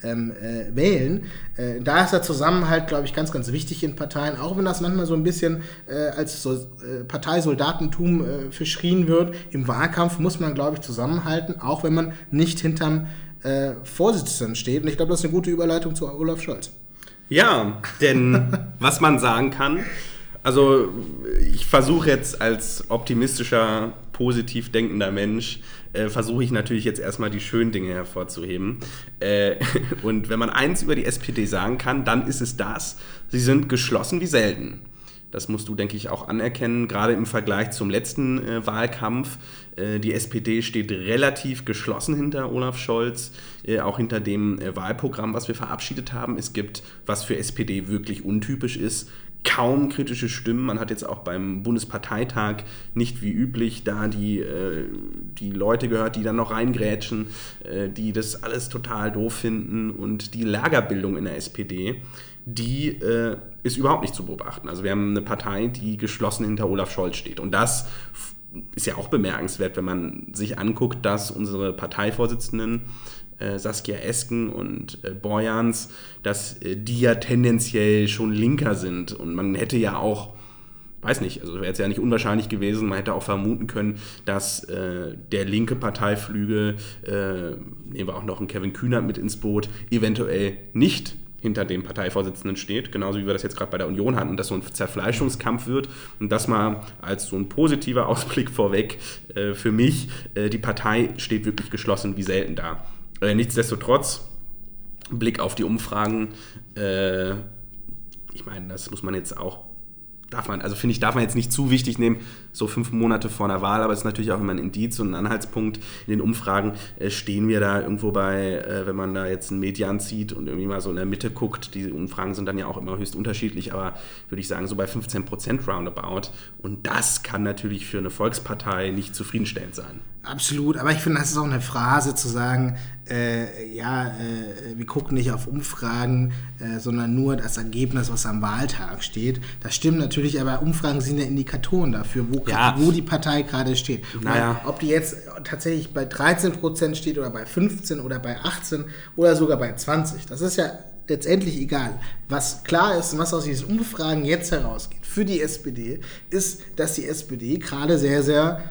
[SPEAKER 1] ähm, äh, wählen? Äh, da ist der Zusammenhalt, glaube ich, ganz, ganz wichtig in Parteien, auch wenn das manchmal so ein bisschen äh, als so, äh, Parteisoldatentum äh, verschrien wird. Im Wahlkampf muss man, glaube ich, zusammenhalten, auch wenn man nicht hinterm äh, Vorsitzenden steht. Und ich glaube, das ist eine gute Überleitung zu Olaf Scholz.
[SPEAKER 2] Ja, denn (laughs) was man sagen kann, also ich versuche jetzt als optimistischer, positiv denkender Mensch äh, versuche ich natürlich jetzt erstmal die schönen Dinge hervorzuheben. Äh, (laughs) und wenn man eins über die SPD sagen kann, dann ist es das. Sie sind geschlossen wie selten. Das musst du, denke ich, auch anerkennen, gerade im Vergleich zum letzten äh, Wahlkampf. Äh, die SPD steht relativ geschlossen hinter Olaf Scholz, äh, auch hinter dem äh, Wahlprogramm, was wir verabschiedet haben. Es gibt, was für SPD wirklich untypisch ist, kaum kritische Stimmen. Man hat jetzt auch beim Bundesparteitag nicht wie üblich da die, äh, die Leute gehört, die dann noch reingrätschen, äh, die das alles total doof finden. Und die Lagerbildung in der SPD, die äh, ist überhaupt nicht zu beobachten. Also wir haben eine Partei, die geschlossen hinter Olaf Scholz steht. Und das ist ja auch bemerkenswert, wenn man sich anguckt, dass unsere Parteivorsitzenden Saskia Esken und äh, Borjans, dass äh, die ja tendenziell schon linker sind. Und man hätte ja auch, weiß nicht, also wäre jetzt ja nicht unwahrscheinlich gewesen, man hätte auch vermuten können, dass äh, der linke Parteiflügel, äh, nehmen wir auch noch einen Kevin Kühnert mit ins Boot, eventuell nicht hinter dem Parteivorsitzenden steht, genauso wie wir das jetzt gerade bei der Union hatten, dass so ein Zerfleischungskampf wird und das mal als so ein positiver (laughs) Ausblick vorweg äh, für mich, äh, die Partei steht wirklich geschlossen wie selten da. Äh, nichtsdestotrotz, Blick auf die Umfragen, äh, ich meine, das muss man jetzt auch darf man, also finde ich, darf man jetzt nicht zu wichtig nehmen, so fünf Monate vor einer Wahl, aber es ist natürlich auch immer ein Indiz und ein Anhaltspunkt. In den Umfragen äh, stehen wir da irgendwo bei, äh, wenn man da jetzt einen Median zieht und irgendwie mal so in der Mitte guckt, die Umfragen sind dann ja auch immer höchst unterschiedlich, aber würde ich sagen, so bei 15 Prozent roundabout. Und das kann natürlich für eine Volkspartei nicht zufriedenstellend sein.
[SPEAKER 1] Absolut, aber ich finde, das ist auch eine Phrase zu sagen, äh, ja, äh, wir gucken nicht auf Umfragen, äh, sondern nur das Ergebnis, was am Wahltag steht. Das stimmt natürlich, aber Umfragen sind ja Indikatoren dafür, wo, ja. wo die Partei gerade steht. Naja. Ob die jetzt tatsächlich bei 13 Prozent steht oder bei 15 oder bei 18 oder sogar bei 20, das ist ja letztendlich egal. Was klar ist und was aus diesen Umfragen jetzt herausgeht für die SPD, ist, dass die SPD gerade sehr, sehr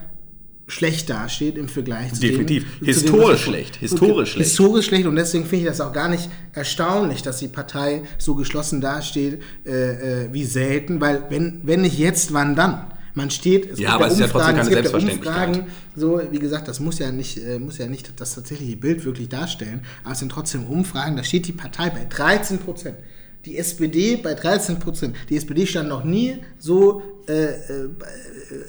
[SPEAKER 1] schlecht dasteht im Vergleich
[SPEAKER 2] zu Definitiv. Dem, historisch zu dem, schlecht. Historisch
[SPEAKER 1] schlecht. Historisch schlecht und deswegen finde ich das auch gar nicht erstaunlich, dass die Partei so geschlossen dasteht äh, äh, wie selten, weil wenn, wenn nicht jetzt, wann dann? Man steht,
[SPEAKER 2] es ja, aber es ist ja trotzdem keine Selbstverständlichkeit. Umfragen,
[SPEAKER 1] so, wie gesagt, das muss ja nicht, äh, muss ja nicht das tatsächliche Bild wirklich darstellen, aber es sind trotzdem Umfragen, da steht die Partei bei 13 Prozent. Die SPD bei 13 Prozent. Die SPD stand noch nie so äh, äh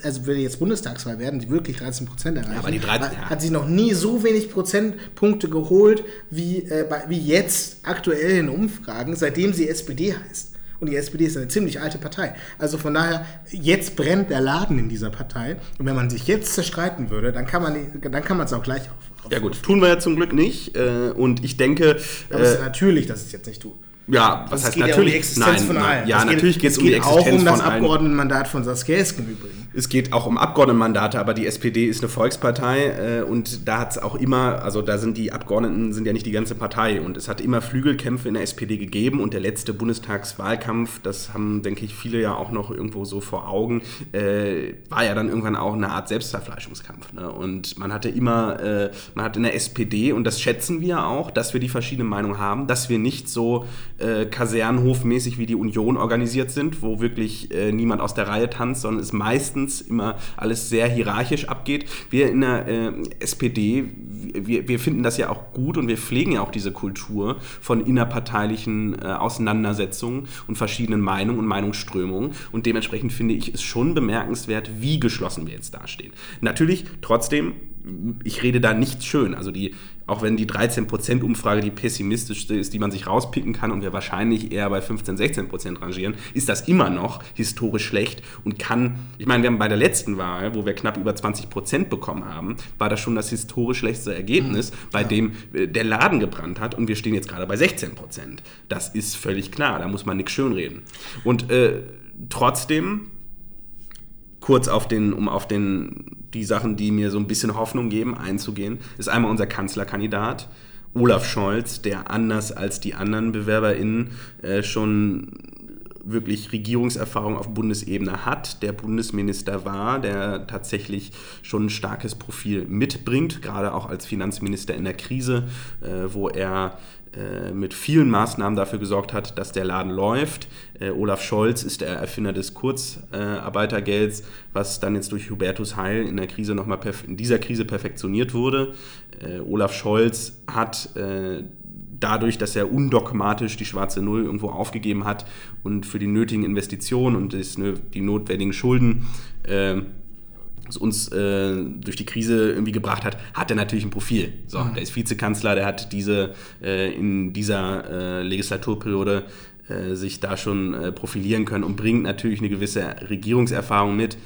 [SPEAKER 1] also würde jetzt Bundestagswahl werden, die wirklich 13 Prozent erreichen, ja, aber die 13, hat, ja. hat sie noch nie so wenig Prozentpunkte geholt wie, äh, wie jetzt aktuell in Umfragen, seitdem sie SPD heißt. Und die SPD ist eine ziemlich alte Partei. Also von daher, jetzt brennt der Laden in dieser Partei. Und wenn man sich jetzt zerstreiten würde, dann kann man es auch gleich auf,
[SPEAKER 2] auf. Ja gut, tun wir ja zum Glück nicht. Äh, und ich denke...
[SPEAKER 1] Aber es ist äh, natürlich, dass ich es jetzt nicht tue.
[SPEAKER 2] Ja, was heißt natürlich? Ja um die
[SPEAKER 1] Existenz nein, von allen.
[SPEAKER 2] Ja, es natürlich geht es um die
[SPEAKER 1] Existenz auch um das Abgeordnetenmandat von Saskia Esken übrigens.
[SPEAKER 2] Es geht auch um Abgeordnetenmandate, aber die SPD ist eine Volkspartei äh, und da hat es auch immer, also da sind die Abgeordneten sind ja nicht die ganze Partei und es hat immer Flügelkämpfe in der SPD gegeben und der letzte Bundestagswahlkampf, das haben, denke ich, viele ja auch noch irgendwo so vor Augen, äh, war ja dann irgendwann auch eine Art Selbstverfleischungskampf. Ne? Und man hatte immer, äh, man hat in der SPD, und das schätzen wir auch, dass wir die verschiedenen Meinungen haben, dass wir nicht so äh, kasernhofmäßig wie die Union organisiert sind, wo wirklich äh, niemand aus der Reihe tanzt, sondern es meistens immer alles sehr hierarchisch abgeht. Wir in der äh, SPD, wir, wir finden das ja auch gut und wir pflegen ja auch diese Kultur von innerparteilichen äh, Auseinandersetzungen und verschiedenen Meinungen und Meinungsströmungen. Und dementsprechend finde ich es schon bemerkenswert, wie geschlossen wir jetzt dastehen. Natürlich, trotzdem, ich rede da nicht schön. Also die, auch wenn die 13% Umfrage die pessimistischste ist, die man sich rauspicken kann und wir wahrscheinlich eher bei 15, 16% rangieren, ist das immer noch historisch schlecht und kann, ich meine, wir haben bei der letzten Wahl, wo wir knapp über 20% bekommen haben, war das schon das historisch schlechteste Ergebnis, mhm, bei ja. dem äh, der Laden gebrannt hat und wir stehen jetzt gerade bei 16%. Das ist völlig klar, da muss man nichts schönreden. Und äh, trotzdem kurz auf den, um auf den, die Sachen, die mir so ein bisschen Hoffnung geben, einzugehen, ist einmal unser Kanzlerkandidat. Olaf Scholz, der anders als die anderen BewerberInnen äh, schon wirklich Regierungserfahrung auf Bundesebene hat, der Bundesminister war, der tatsächlich schon ein starkes Profil mitbringt, gerade auch als Finanzminister in der Krise, äh, wo er äh, mit vielen Maßnahmen dafür gesorgt hat, dass der Laden läuft. Äh, Olaf Scholz ist der Erfinder des Kurzarbeitergelds, was dann jetzt durch Hubertus Heil in der Krise noch mal in dieser Krise perfektioniert wurde. Olaf Scholz hat dadurch, dass er undogmatisch die schwarze Null irgendwo aufgegeben hat und für die nötigen Investitionen und die notwendigen Schulden was uns äh, durch die Krise irgendwie gebracht hat, hat er natürlich ein Profil. So, mhm. der ist Vizekanzler, der hat diese äh, in dieser äh, Legislaturperiode äh, sich da schon äh, profilieren können und bringt natürlich eine gewisse Regierungserfahrung mit.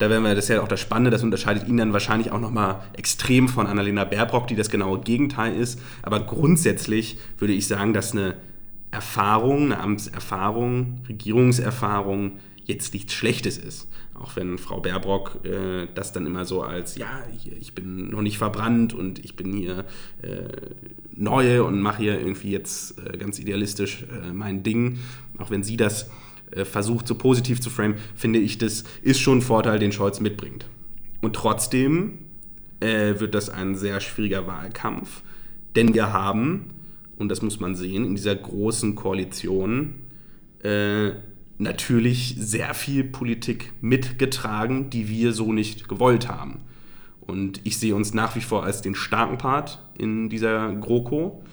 [SPEAKER 2] Da werden wir, das ist ja auch das Spannende, das unterscheidet ihn dann wahrscheinlich auch nochmal extrem von Annalena Baerbock, die das genaue Gegenteil ist. Aber grundsätzlich würde ich sagen, dass eine Erfahrung, eine Amtserfahrung, Regierungserfahrung jetzt nichts Schlechtes ist. Auch wenn Frau Baerbock äh, das dann immer so als, ja, ich bin noch nicht verbrannt und ich bin hier äh, neu und mache hier irgendwie jetzt äh, ganz idealistisch äh, mein Ding. Auch wenn sie das äh, versucht, so positiv zu framen, finde ich, das ist schon ein Vorteil, den Scholz mitbringt. Und trotzdem äh, wird das ein sehr schwieriger Wahlkampf, denn wir haben, und das muss man sehen, in dieser großen Koalition natürlich sehr viel Politik mitgetragen, die wir so nicht gewollt haben. Und ich sehe uns nach wie vor als den starken Part in dieser GroKo,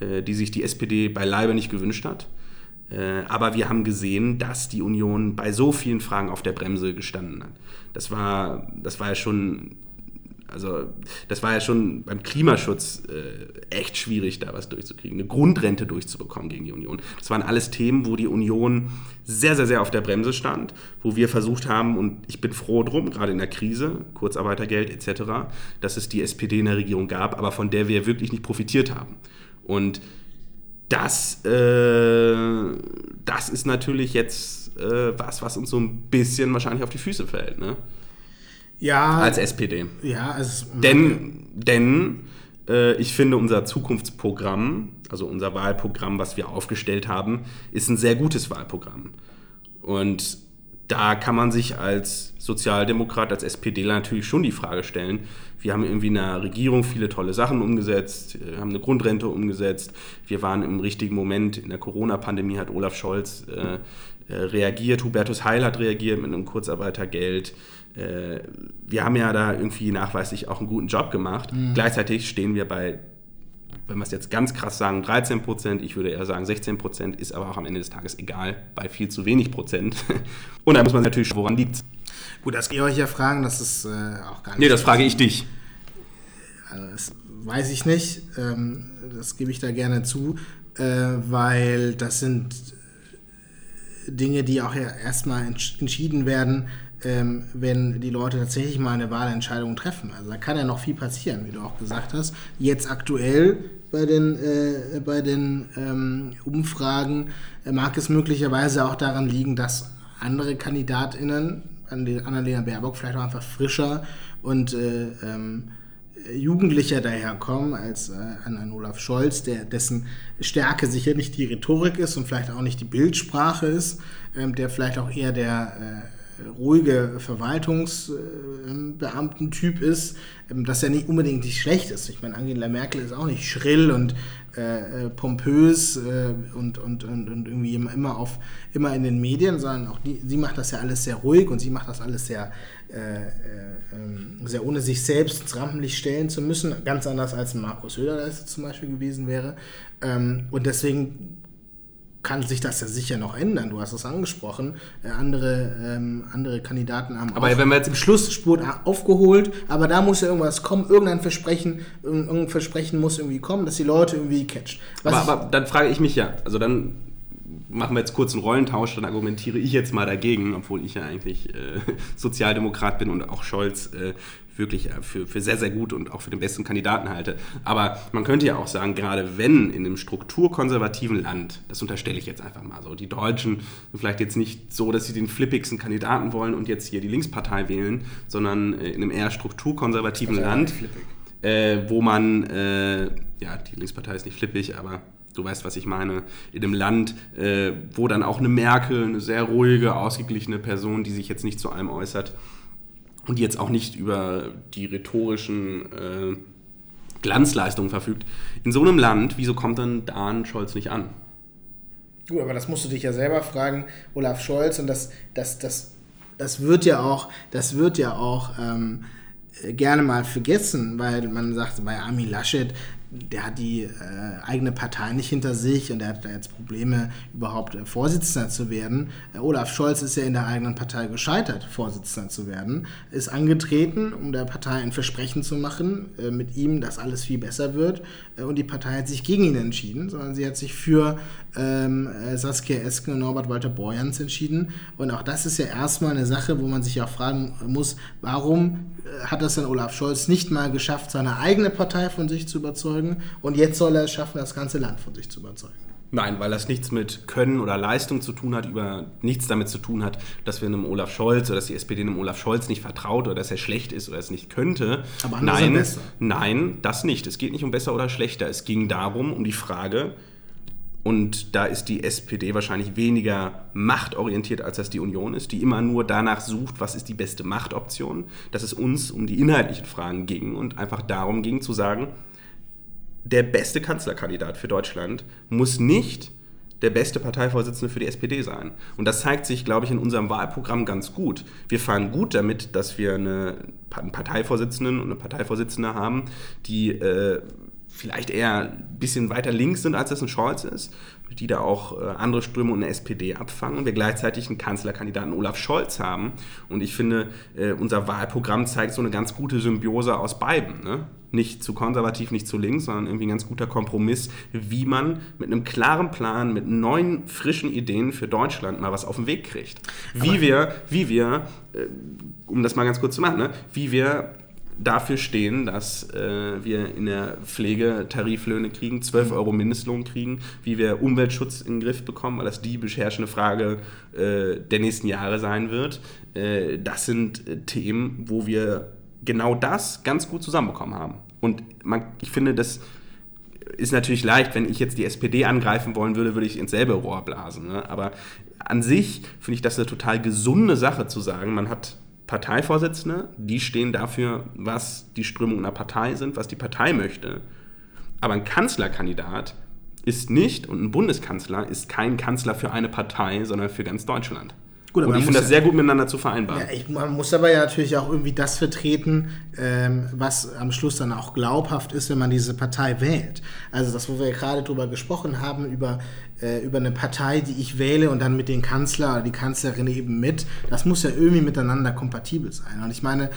[SPEAKER 2] äh, die sich die SPD beileibe nicht gewünscht hat. Äh, aber wir haben gesehen, dass die Union bei so vielen Fragen auf der Bremse gestanden hat. Das war, das war ja schon also das war ja schon beim Klimaschutz äh, echt schwierig, da was durchzukriegen, eine Grundrente durchzubekommen gegen die Union. Das waren alles Themen, wo die Union sehr, sehr, sehr auf der Bremse stand, wo wir versucht haben, und ich bin froh drum, gerade in der Krise, Kurzarbeitergeld etc., dass es die SPD in der Regierung gab, aber von der wir wirklich nicht profitiert haben. Und das, äh, das ist natürlich jetzt äh, was, was uns so ein bisschen wahrscheinlich auf die Füße fällt. Ne?
[SPEAKER 1] Ja.
[SPEAKER 2] Als SPD.
[SPEAKER 1] Ja,
[SPEAKER 2] es denn, denn äh, ich finde, unser Zukunftsprogramm, also unser Wahlprogramm, was wir aufgestellt haben, ist ein sehr gutes Wahlprogramm. Und da kann man sich als Sozialdemokrat, als SPDler natürlich schon die Frage stellen, wir haben irgendwie in der Regierung viele tolle Sachen umgesetzt, wir haben eine Grundrente umgesetzt, wir waren im richtigen Moment, in der Corona-Pandemie hat Olaf Scholz äh, äh reagiert, Hubertus Heil hat reagiert mit einem Kurzarbeitergeld, äh, wir haben ja da irgendwie nachweislich auch einen guten Job gemacht. Mhm. Gleichzeitig stehen wir bei, wenn wir es jetzt ganz krass sagen, 13 Prozent, ich würde eher sagen 16 Prozent, ist aber auch am Ende des Tages egal, bei viel zu wenig Prozent. (laughs) Und da muss man natürlich, woran liegt
[SPEAKER 1] Gut, das ihr euch ja fragen, das ist äh, auch gar nicht.
[SPEAKER 2] Nee, das frage ich dich.
[SPEAKER 1] Also das weiß ich nicht. Ähm, das gebe ich da gerne zu, äh, weil das sind Dinge, die auch ja erstmal entschieden werden ähm, wenn die Leute tatsächlich mal eine Wahlentscheidung treffen. Also da kann ja noch viel passieren, wie du auch gesagt hast. Jetzt aktuell bei den, äh, bei den ähm, Umfragen äh, mag es möglicherweise auch daran liegen, dass andere KandidatInnen, Annalena Baerbock, vielleicht auch einfach frischer und äh, ähm, jugendlicher daherkommen als äh, an Olaf Scholz, der, dessen Stärke sicher nicht die Rhetorik ist und vielleicht auch nicht die Bildsprache ist, ähm, der vielleicht auch eher der äh, ruhige Verwaltungsbeamtentyp ist, ähm, dass er nicht unbedingt nicht schlecht ist. Ich meine, Angela Merkel ist auch nicht schrill und äh, äh pompös äh, und, und, und, und, irgendwie immer, auf, immer in den Medien, sondern auch die, sie macht das ja alles sehr ruhig und sie macht das alles sehr, äh, äh ähm, sehr ohne sich selbst ins Rampenlicht stellen zu müssen. Ganz anders als Markus Söder das zum Beispiel gewesen wäre. Ähm, und deswegen kann sich das ja sicher noch ändern. Du hast es angesprochen. Äh, andere, ähm, andere Kandidaten haben
[SPEAKER 2] aber wenn wir jetzt
[SPEAKER 1] im Schlussspurt aufgeholt, aber da muss ja irgendwas kommen, irgendein Versprechen, irgendein Versprechen muss irgendwie kommen, dass die Leute irgendwie catcht.
[SPEAKER 2] Aber, aber, dann frage ich mich ja, also dann machen wir jetzt kurz einen Rollentausch, dann argumentiere ich jetzt mal dagegen, obwohl ich ja eigentlich äh, (laughs) Sozialdemokrat bin und auch Scholz äh, wirklich äh, für, für sehr, sehr gut und auch für den besten Kandidaten halte. Aber man könnte ja auch sagen, gerade wenn in einem strukturkonservativen Land, das unterstelle ich jetzt einfach mal so, die Deutschen sind vielleicht jetzt nicht so, dass sie den flippigsten Kandidaten wollen und jetzt hier die Linkspartei wählen, sondern äh, in einem eher strukturkonservativen Land, äh, wo man, äh, ja, die Linkspartei ist nicht flippig, aber du weißt, was ich meine, in einem Land, äh, wo dann auch eine Merkel, eine sehr ruhige, ausgeglichene Person, die sich jetzt nicht zu allem äußert, die jetzt auch nicht über die rhetorischen äh, Glanzleistungen verfügt. In so einem Land, wieso kommt dann Dan Scholz nicht an?
[SPEAKER 1] Gut, aber das musst du dich ja selber fragen, Olaf Scholz, und das, das, das, das wird ja auch, das wird ja auch ähm, gerne mal vergessen, weil man sagt, bei Armin Laschet, der hat die äh, eigene Partei nicht hinter sich und er hat da jetzt Probleme, überhaupt äh, Vorsitzender zu werden. Äh, Olaf Scholz ist ja in der eigenen Partei gescheitert, Vorsitzender zu werden, ist angetreten, um der Partei ein Versprechen zu machen, äh, mit ihm, dass alles viel besser wird. Äh, und die Partei hat sich gegen ihn entschieden, sondern sie hat sich für ähm, äh, Saskia Esken und Norbert Walter Borjans entschieden. Und auch das ist ja erstmal eine Sache, wo man sich auch fragen muss, warum hat das dann Olaf Scholz nicht mal geschafft, seine eigene Partei von sich zu überzeugen und jetzt soll er es schaffen, das ganze Land von sich zu überzeugen.
[SPEAKER 2] Nein, weil das nichts mit Können oder Leistung zu tun hat, über nichts damit zu tun hat, dass wir einem Olaf Scholz oder dass die SPD einem Olaf Scholz nicht vertraut oder dass er schlecht ist oder es nicht könnte.
[SPEAKER 1] Aber
[SPEAKER 2] nein,
[SPEAKER 1] besser.
[SPEAKER 2] nein, das nicht. Es geht nicht um besser oder schlechter. Es ging darum, um die Frage, und da ist die SPD wahrscheinlich weniger machtorientiert, als das die Union ist, die immer nur danach sucht, was ist die beste Machtoption, dass es uns um die inhaltlichen Fragen ging und einfach darum ging zu sagen, der beste Kanzlerkandidat für Deutschland muss nicht der beste Parteivorsitzende für die SPD sein. Und das zeigt sich, glaube ich, in unserem Wahlprogramm ganz gut. Wir fahren gut damit, dass wir eine, einen Parteivorsitzenden und eine Parteivorsitzende haben, die äh, vielleicht eher ein bisschen weiter links sind, als es ein Scholz ist, die da auch äh, andere Ströme und eine SPD abfangen und wir gleichzeitig einen Kanzlerkandidaten Olaf Scholz haben. Und ich finde, äh, unser Wahlprogramm zeigt so eine ganz gute Symbiose aus beiden. Ne? Nicht zu konservativ, nicht zu links, sondern irgendwie ein ganz guter Kompromiss, wie man mit einem klaren Plan, mit neuen, frischen Ideen für Deutschland mal was auf den Weg kriegt. Wie Aber wir, wie wir, äh, um das mal ganz kurz zu machen, ne? wie wir dafür stehen, dass äh, wir in der Pflege Tariflöhne kriegen, 12 Euro Mindestlohn kriegen, wie wir Umweltschutz in den Griff bekommen, weil das die beherrschende Frage äh, der nächsten Jahre sein wird. Äh, das sind äh, Themen, wo wir genau das ganz gut zusammenbekommen haben. Und man, ich finde, das ist natürlich leicht, wenn ich jetzt die SPD angreifen wollen würde, würde ich ins selbe Rohr blasen. Ne? Aber an sich finde ich das eine total gesunde Sache zu sagen, man hat Parteivorsitzende, die stehen dafür, was die Strömungen einer Partei sind, was die Partei möchte. Aber ein Kanzlerkandidat ist nicht und ein Bundeskanzler ist kein Kanzler für eine Partei, sondern für ganz Deutschland. Gut, und ich finde das sehr gut miteinander zu vereinbaren.
[SPEAKER 1] Ja, ich, man muss aber ja natürlich auch irgendwie das vertreten, ähm, was am Schluss dann auch glaubhaft ist, wenn man diese Partei wählt. Also das, wo wir gerade drüber gesprochen haben, über, äh, über eine Partei, die ich wähle und dann mit dem Kanzler oder die Kanzlerin eben mit, das muss ja irgendwie miteinander kompatibel sein. Und ich meine,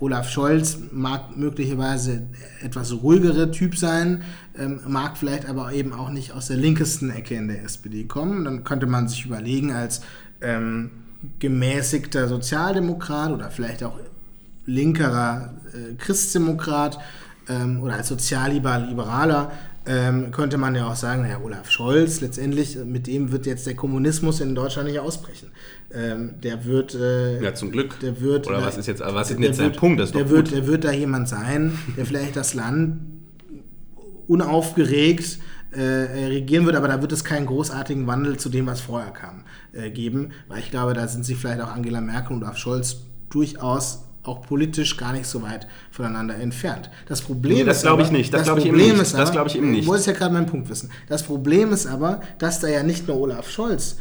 [SPEAKER 1] Olaf Scholz mag möglicherweise etwas ruhigere Typ sein, ähm, mag vielleicht aber eben auch nicht aus der linkesten Ecke in der SPD kommen. Dann könnte man sich überlegen, als ähm, gemäßigter Sozialdemokrat oder vielleicht auch linkerer äh, Christdemokrat ähm, oder als sozialliberaler ähm, könnte man ja auch sagen, Herr Olaf Scholz, letztendlich, mit dem wird jetzt der Kommunismus in Deutschland nicht ausbrechen. Ähm, der wird. Äh,
[SPEAKER 2] ja, zum Glück.
[SPEAKER 1] Der wird,
[SPEAKER 2] Oder was ist jetzt, was ist jetzt der, der Punkt?
[SPEAKER 1] Das der, wird, der wird da jemand sein, der vielleicht das Land unaufgeregt äh, regieren wird, aber da wird es keinen großartigen Wandel zu dem, was vorher kam, äh, geben, weil ich glaube, da sind sich vielleicht auch Angela Merkel und Olaf Scholz durchaus auch politisch gar nicht so weit voneinander entfernt. Das Problem nee,
[SPEAKER 2] das glaube ich nicht. Das, das glaube ich, eben nicht. das glaube ich eben nicht.
[SPEAKER 1] Du wolltest ja gerade meinen Punkt wissen. Das Problem ist aber, dass da ja nicht nur Olaf Scholz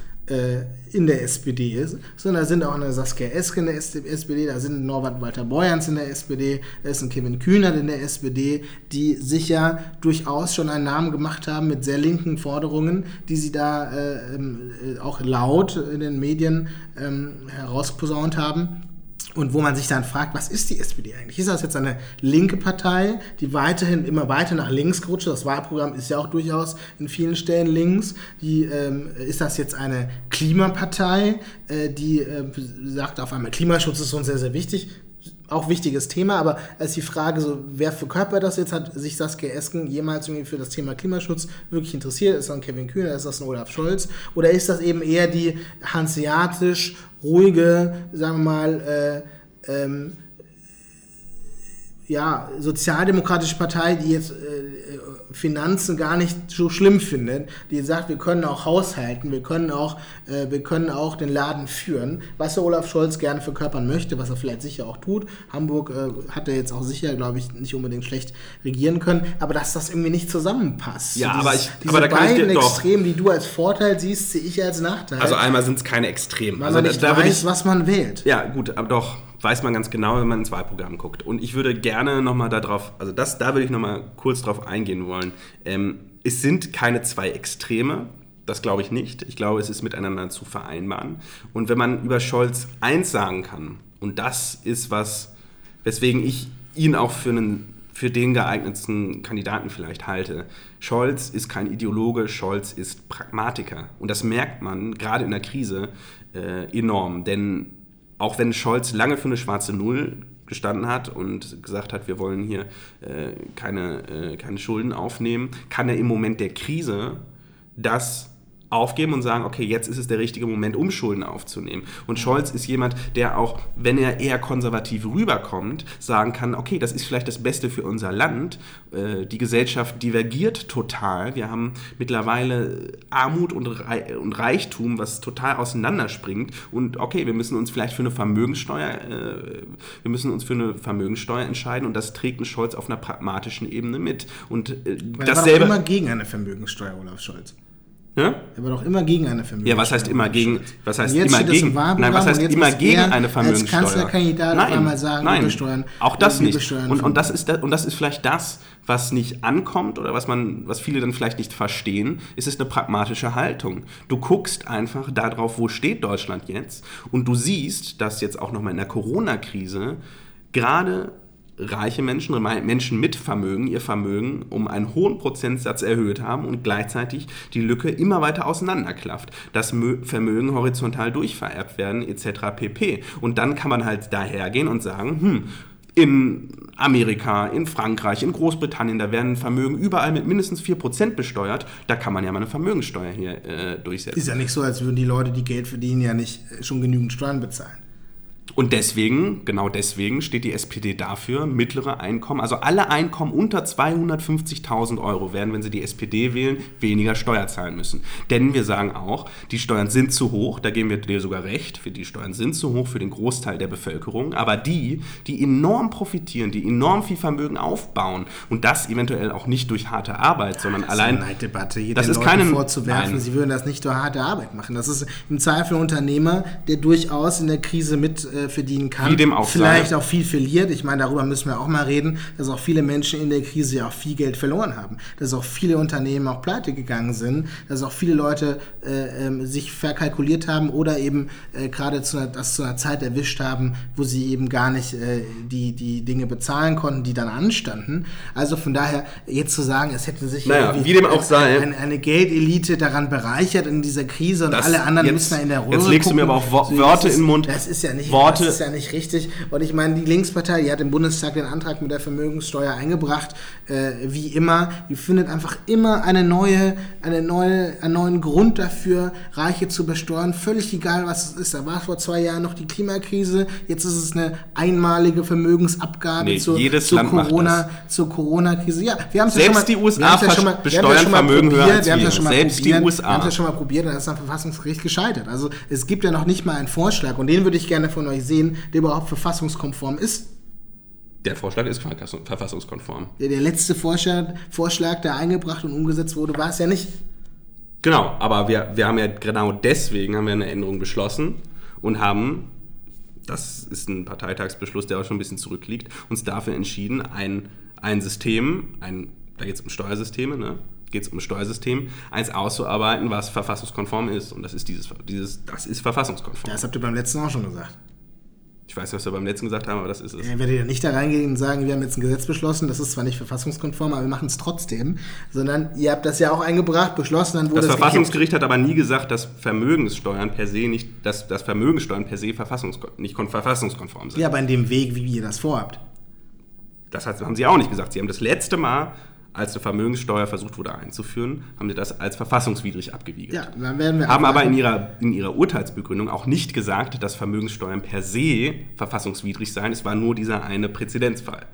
[SPEAKER 1] in der SPD ist, sondern da sind auch eine Saskia Eske in der SPD, da sind Norbert Walter Beuerns in der SPD, da ist ein Kevin Kühnert in der SPD, die sich ja durchaus schon einen Namen gemacht haben mit sehr linken Forderungen, die sie da äh, ähm, äh, auch laut in den Medien ähm, herausposaunt haben. Und wo man sich dann fragt, was ist die SPD eigentlich? Ist das jetzt eine linke Partei, die weiterhin immer weiter nach links rutscht? Das Wahlprogramm ist ja auch durchaus in vielen Stellen links. Die, ähm, ist das jetzt eine Klimapartei, äh, die äh, sagt auf einmal, Klimaschutz ist uns sehr, sehr wichtig? Auch wichtiges Thema, aber als die Frage, so, wer verkörpert das jetzt, hat sich Saskia Esken jemals irgendwie für das Thema Klimaschutz wirklich interessiert? Ist das ein Kevin Kühner, ist das ein Olaf Scholz? Oder ist das eben eher die hanseatisch ruhige, sagen wir mal, äh, ähm, ja, sozialdemokratische Partei, die jetzt äh, Finanzen gar nicht so schlimm findet, die sagt, wir können auch haushalten, wir können auch, äh, wir können auch den Laden führen, was der Olaf Scholz gerne verkörpern möchte, was er vielleicht sicher auch tut. Hamburg äh, hat er jetzt auch sicher, glaube ich, nicht unbedingt schlecht regieren können, aber dass das irgendwie nicht zusammenpasst.
[SPEAKER 2] Ja,
[SPEAKER 1] so
[SPEAKER 2] aber ich,
[SPEAKER 1] diese
[SPEAKER 2] aber da
[SPEAKER 1] kann beiden ich dir, Extremen, die du als Vorteil siehst, sehe ich als Nachteil.
[SPEAKER 2] Also einmal sind es keine Extremen.
[SPEAKER 1] Weil
[SPEAKER 2] also
[SPEAKER 1] man nicht
[SPEAKER 2] da
[SPEAKER 1] weiß,
[SPEAKER 2] ich,
[SPEAKER 1] was man wählt.
[SPEAKER 2] Ja, gut, aber doch weiß man ganz genau, wenn man ins Wahlprogramm guckt. Und ich würde gerne nochmal darauf, also das, da würde ich nochmal kurz drauf eingehen wollen. Ähm, es sind keine zwei Extreme, das glaube ich nicht. Ich glaube, es ist miteinander zu vereinbaren. Und wenn man über Scholz eins sagen kann, und das ist was, weswegen ich ihn auch für einen für den geeignetsten Kandidaten vielleicht halte. Scholz ist kein Ideologe, Scholz ist Pragmatiker. Und das merkt man gerade in der Krise äh, enorm. Denn auch wenn Scholz lange für eine schwarze Null gestanden hat und gesagt hat, wir wollen hier äh, keine, äh, keine Schulden aufnehmen, kann er im Moment der Krise das aufgeben und sagen, okay, jetzt ist es der richtige Moment, um Schulden aufzunehmen. Und Scholz ist jemand, der auch, wenn er eher konservativ rüberkommt, sagen kann, okay, das ist vielleicht das Beste für unser Land. Äh, die Gesellschaft divergiert total. Wir haben mittlerweile Armut und, Reichtum, was total auseinanderspringt. Und okay, wir müssen uns vielleicht für eine Vermögenssteuer, äh, wir müssen uns für eine Vermögenssteuer entscheiden und das trägt ein Scholz auf einer pragmatischen Ebene mit. Und
[SPEAKER 1] äh, dasselbe. immer gegen eine Vermögenssteuer, Olaf Scholz.
[SPEAKER 2] Ja?
[SPEAKER 1] Er war doch immer gegen eine Vermögenssteuer.
[SPEAKER 2] Ja, was heißt immer gegen? Was heißt immer gegen? Nein, was heißt immer gegen eine Vermögenssteuer?
[SPEAKER 1] Als Kanzlerkandidat
[SPEAKER 2] nein,
[SPEAKER 1] einmal sagen,
[SPEAKER 2] nein,
[SPEAKER 1] besteuern,
[SPEAKER 2] auch das nicht. Und, und, das ist das, und das ist vielleicht das, was nicht ankommt oder was man, was viele dann vielleicht nicht verstehen, ist es eine pragmatische Haltung. Du guckst einfach darauf, wo steht Deutschland jetzt, und du siehst, dass jetzt auch nochmal in der Corona-Krise gerade reiche Menschen, Menschen mit Vermögen, ihr Vermögen um einen hohen Prozentsatz erhöht haben und gleichzeitig die Lücke immer weiter auseinanderklafft. Das Vermögen horizontal durchvererbt werden etc. pp. Und dann kann man halt dahergehen und sagen, hm, in Amerika, in Frankreich, in Großbritannien, da werden Vermögen überall mit mindestens 4% besteuert. Da kann man ja mal eine Vermögenssteuer hier äh, durchsetzen.
[SPEAKER 1] Ist ja nicht so, als würden die Leute, die Geld verdienen, ja nicht schon genügend Steuern bezahlen.
[SPEAKER 2] Und deswegen, genau deswegen steht die SPD dafür, mittlere Einkommen, also alle Einkommen unter 250.000 Euro werden, wenn sie die SPD wählen, weniger Steuer zahlen müssen. Denn wir sagen auch, die Steuern sind zu hoch, da geben wir dir sogar recht, für die Steuern sind zu hoch für den Großteil der Bevölkerung, aber die, die enorm profitieren, die enorm viel Vermögen aufbauen und das eventuell auch nicht durch harte Arbeit, sondern
[SPEAKER 1] das
[SPEAKER 2] allein...
[SPEAKER 1] Ist eine Neiddebatte, hier
[SPEAKER 2] das ist keine
[SPEAKER 1] vorzuwerfen, nein. sie würden das nicht durch harte Arbeit machen. Das ist im Zweifel ein Unternehmer, der durchaus in der Krise mit äh, verdienen kann.
[SPEAKER 2] Wie dem auch
[SPEAKER 1] Vielleicht sei. auch viel verliert. Ich meine, darüber müssen wir auch mal reden, dass auch viele Menschen in der Krise ja auch viel Geld verloren haben. Dass auch viele Unternehmen auch pleite gegangen sind. Dass auch viele Leute äh, äh, sich verkalkuliert haben oder eben äh, gerade zu das zu einer Zeit erwischt haben, wo sie eben gar nicht äh, die, die Dinge bezahlen konnten, die dann anstanden. Also von daher, jetzt zu sagen, es hätte sich
[SPEAKER 2] naja, wie dem auch sei.
[SPEAKER 1] Eine, eine, Geldelite daran bereichert in dieser Krise und
[SPEAKER 2] das
[SPEAKER 1] alle anderen
[SPEAKER 2] jetzt,
[SPEAKER 1] müssen da in der Rolle
[SPEAKER 2] Jetzt legst gucken. du mir aber auch Wo Worte in den Mund.
[SPEAKER 1] Das ist ja nicht,
[SPEAKER 2] Worte,
[SPEAKER 1] das ist ja nicht richtig. Und ich meine, die Linkspartei, die hat im Bundestag den Antrag mit der Vermögenssteuer eingebracht, äh, wie immer. Die findet einfach immer eine neue, eine neue, einen neuen Grund dafür, Reiche zu besteuern. Völlig egal, was es ist. Da war vor zwei Jahren noch die Klimakrise. Jetzt ist es eine einmalige Vermögensabgabe
[SPEAKER 2] nee,
[SPEAKER 1] zur,
[SPEAKER 2] Land
[SPEAKER 1] Corona, zur Corona-Krise. Ja,
[SPEAKER 2] wir haben es ja schon mal, die USA ja schon mal, besteuern ja Vermögen
[SPEAKER 1] probiert,
[SPEAKER 2] höher als
[SPEAKER 1] wir.
[SPEAKER 2] wir.
[SPEAKER 1] schon mal
[SPEAKER 2] Selbst
[SPEAKER 1] probiert,
[SPEAKER 2] die USA.
[SPEAKER 1] Wir haben es ja schon mal probiert und das ist am Verfassungsgericht gescheitert. Also es gibt ja noch nicht mal einen Vorschlag und den würde ich gerne von euch sehen, der überhaupt verfassungskonform ist.
[SPEAKER 2] Der Vorschlag ist verfassungskonform.
[SPEAKER 1] Der, der letzte Vorschlag, Vorschlag, der eingebracht und umgesetzt wurde, war es ja nicht.
[SPEAKER 2] Genau, aber wir, wir haben ja genau deswegen haben wir eine Änderung beschlossen und haben, das ist ein Parteitagsbeschluss, der auch schon ein bisschen zurückliegt, uns dafür entschieden, ein, ein System, ein, da geht es um Steuersysteme, ne? geht es um Steuersystem, eins auszuarbeiten, was verfassungskonform ist. Und das ist dieses, dieses, das ist verfassungskonform.
[SPEAKER 1] Das habt ihr beim letzten auch schon gesagt.
[SPEAKER 2] Ich weiß nicht, was wir beim letzten gesagt haben, aber das ist es.
[SPEAKER 1] Ja, werdet ihr nicht da reingehen und sagen, wir haben jetzt ein Gesetz beschlossen, das ist zwar nicht verfassungskonform, aber wir machen es trotzdem, sondern ihr habt das ja auch eingebracht, beschlossen, dann
[SPEAKER 2] wurde Das Verfassungsgericht hat aber nie gesagt, dass Vermögenssteuern per se nicht, dass, dass Vermögenssteuern per se verfassungs nicht verfassungskonform sind.
[SPEAKER 1] Ja, aber in dem Weg, wie ihr das vorhabt.
[SPEAKER 2] Das haben sie auch nicht gesagt. Sie haben das letzte Mal als eine Vermögenssteuer versucht wurde einzuführen, haben sie das als verfassungswidrig abgewiegelt. Ja, dann werden wir haben aber in ihrer, in ihrer Urteilsbegründung auch nicht gesagt, dass Vermögenssteuern per se verfassungswidrig seien. Es war nur dieser eine Präzedenzfall.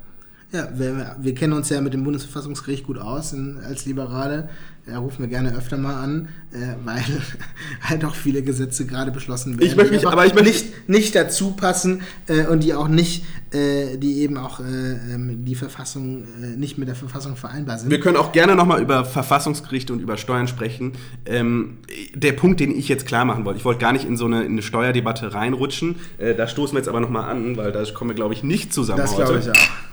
[SPEAKER 1] Ja, wir, wir, kennen uns ja mit dem Bundesverfassungsgericht gut aus in, als Liberale. Ja, rufen wir gerne öfter mal an, äh, weil (laughs) halt auch viele Gesetze gerade beschlossen werden.
[SPEAKER 2] Ich möchte mich, aber ich möchte
[SPEAKER 1] nicht, nicht dazu passen äh, und die auch nicht, äh, die eben auch äh, ähm, die Verfassung äh, nicht mit der Verfassung vereinbar sind.
[SPEAKER 2] Wir können auch gerne nochmal über Verfassungsgerichte und über Steuern sprechen. Ähm, der Punkt, den ich jetzt klar machen wollte, ich wollte gar nicht in so eine, in eine Steuerdebatte reinrutschen. Äh, da stoßen wir jetzt aber nochmal an, weil da kommen wir, glaube ich, nicht zusammen
[SPEAKER 1] das heute. Das glaube ich auch.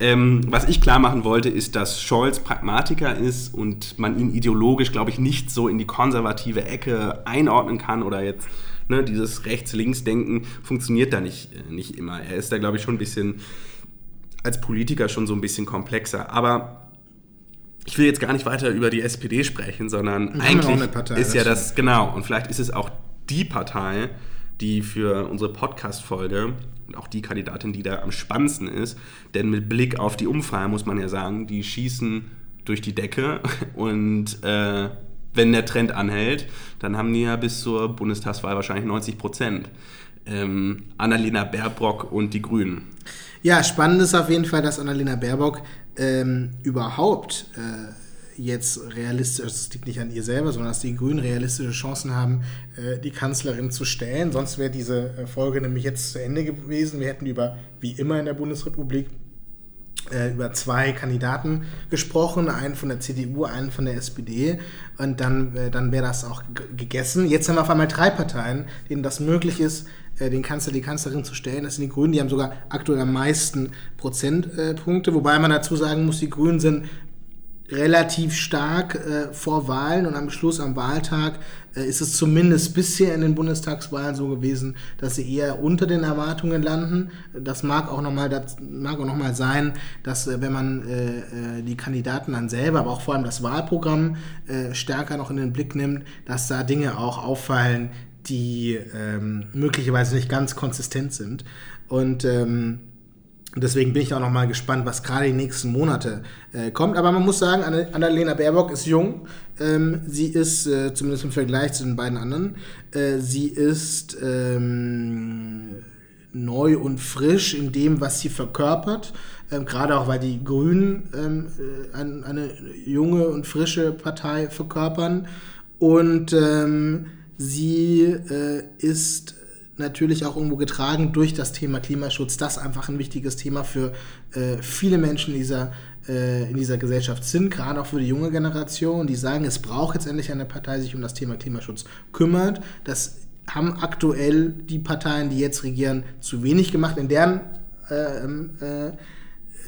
[SPEAKER 2] Ähm, was ich klar machen wollte, ist, dass Scholz Pragmatiker ist und man ihn ideologisch, glaube ich, nicht so in die konservative Ecke einordnen kann oder jetzt ne, dieses Rechts-Links-Denken funktioniert da nicht, äh, nicht immer. Er ist da, glaube ich, schon ein bisschen als Politiker schon so ein bisschen komplexer. Aber ich will jetzt gar nicht weiter über die SPD sprechen, sondern eigentlich Partei, ist ja das, genau, und vielleicht ist es auch die Partei, die für unsere Podcast-Folge und auch die Kandidatin, die da am spannendsten ist. Denn mit Blick auf die Umfrage muss man ja sagen, die schießen durch die Decke (laughs) und äh, wenn der Trend anhält, dann haben die ja bis zur Bundestagswahl wahrscheinlich 90 Prozent. Ähm, Annalena Baerbock und die Grünen.
[SPEAKER 1] Ja, spannend ist auf jeden Fall, dass Annalena Baerbock ähm, überhaupt äh, jetzt realistisch, das liegt nicht an ihr selber, sondern dass die Grünen realistische Chancen haben, äh, die Kanzlerin zu stellen. Sonst wäre diese äh, Folge nämlich jetzt zu Ende gewesen. Wir hätten über, wie immer in der Bundesrepublik, äh, über zwei Kandidaten gesprochen, einen von der CDU, einen von der SPD und dann, dann wäre das auch gegessen. Jetzt haben wir auf einmal drei Parteien, denen das möglich ist, den Kanzler, die Kanzlerin zu stellen. Das sind die Grünen, die haben sogar aktuell am meisten Prozentpunkte, wobei man dazu sagen muss, die Grünen sind relativ stark äh, vor Wahlen und am Schluss am Wahltag äh, ist es zumindest bisher in den Bundestagswahlen so gewesen, dass sie eher unter den Erwartungen landen. Das mag auch nochmal noch sein, dass äh, wenn man äh, äh, die Kandidaten dann selber, aber auch vor allem das Wahlprogramm äh, stärker noch in den Blick nimmt, dass da Dinge auch auffallen, die ähm, möglicherweise nicht ganz konsistent sind. Und ähm, deswegen bin ich auch noch mal gespannt, was gerade die nächsten Monate äh, kommt. Aber man muss sagen, Annalena Baerbock ist jung. Ähm, sie ist, äh, zumindest im Vergleich zu den beiden anderen, äh, sie ist ähm, neu und frisch in dem, was sie verkörpert. Ähm, gerade auch, weil die Grünen ähm, äh, eine, eine, junge und frische Partei verkörpern. Und ähm, sie äh, ist natürlich auch irgendwo getragen durch das Thema Klimaschutz, das einfach ein wichtiges Thema für äh, viele Menschen in dieser, äh, in dieser Gesellschaft sind, gerade auch für die junge Generation, die sagen, es braucht jetzt endlich eine Partei, die sich um das Thema Klimaschutz kümmert. Das haben aktuell die Parteien, die jetzt regieren, zu wenig gemacht. In deren äh, ähm,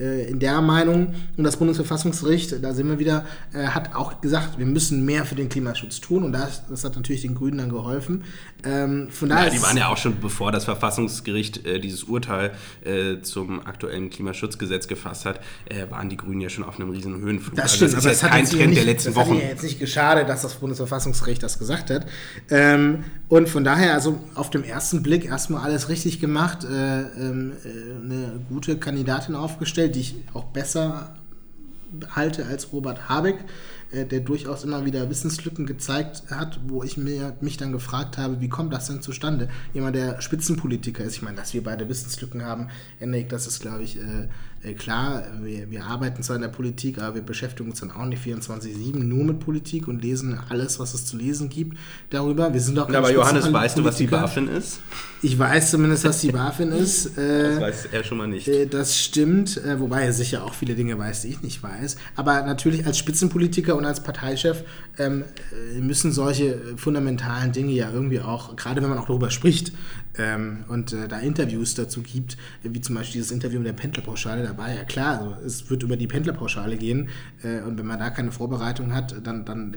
[SPEAKER 1] äh in der Meinung und das Bundesverfassungsgericht, da sind wir wieder, äh, hat auch gesagt, wir müssen mehr für den Klimaschutz tun und das, das hat natürlich den Grünen dann geholfen.
[SPEAKER 2] Ähm, von daher ja, die waren ja auch schon, bevor das Verfassungsgericht äh, dieses Urteil äh, zum aktuellen Klimaschutzgesetz gefasst hat, äh, waren die Grünen ja schon auf einem riesen Höhenflug.
[SPEAKER 1] Das also stimmt, das ist aber kein Trend nicht, der letzten das Wochen. Das hat ja jetzt nicht geschadet, dass das Bundesverfassungsgericht das gesagt hat. Ähm, und von daher, also auf dem ersten Blick erstmal alles richtig gemacht, äh, ähm, eine gute Kandidatin aufgestellt die ich auch besser halte als Robert Habeck, äh, der durchaus immer wieder Wissenslücken gezeigt hat, wo ich mir, mich dann gefragt habe, wie kommt das denn zustande? Jemand, der Spitzenpolitiker ist, ich meine, dass wir beide Wissenslücken haben, Henrik, das ist, glaube ich, äh, klar, wir, wir arbeiten zwar in der Politik, aber wir beschäftigen uns dann auch nicht 24-7 nur mit Politik und lesen alles, was es zu lesen gibt darüber. Wir sind auch
[SPEAKER 2] ja, aber Johannes, weißt du, was die BaFin ist?
[SPEAKER 1] Ich weiß zumindest, was die (laughs) BaFin ist.
[SPEAKER 2] Äh, das weiß er schon mal nicht.
[SPEAKER 1] Äh, das stimmt, äh, wobei er sicher auch viele Dinge weiß, die ich nicht weiß. Aber natürlich als Spitzenpolitiker und als Parteichef ähm, äh, müssen solche fundamentalen Dinge ja irgendwie auch, gerade wenn man auch darüber spricht ähm, und äh, da Interviews dazu gibt, wie zum Beispiel dieses Interview mit der Pendlerpauschale, da war ja klar, also es wird über die Pendlerpauschale gehen äh, und wenn man da keine Vorbereitung hat, dann, dann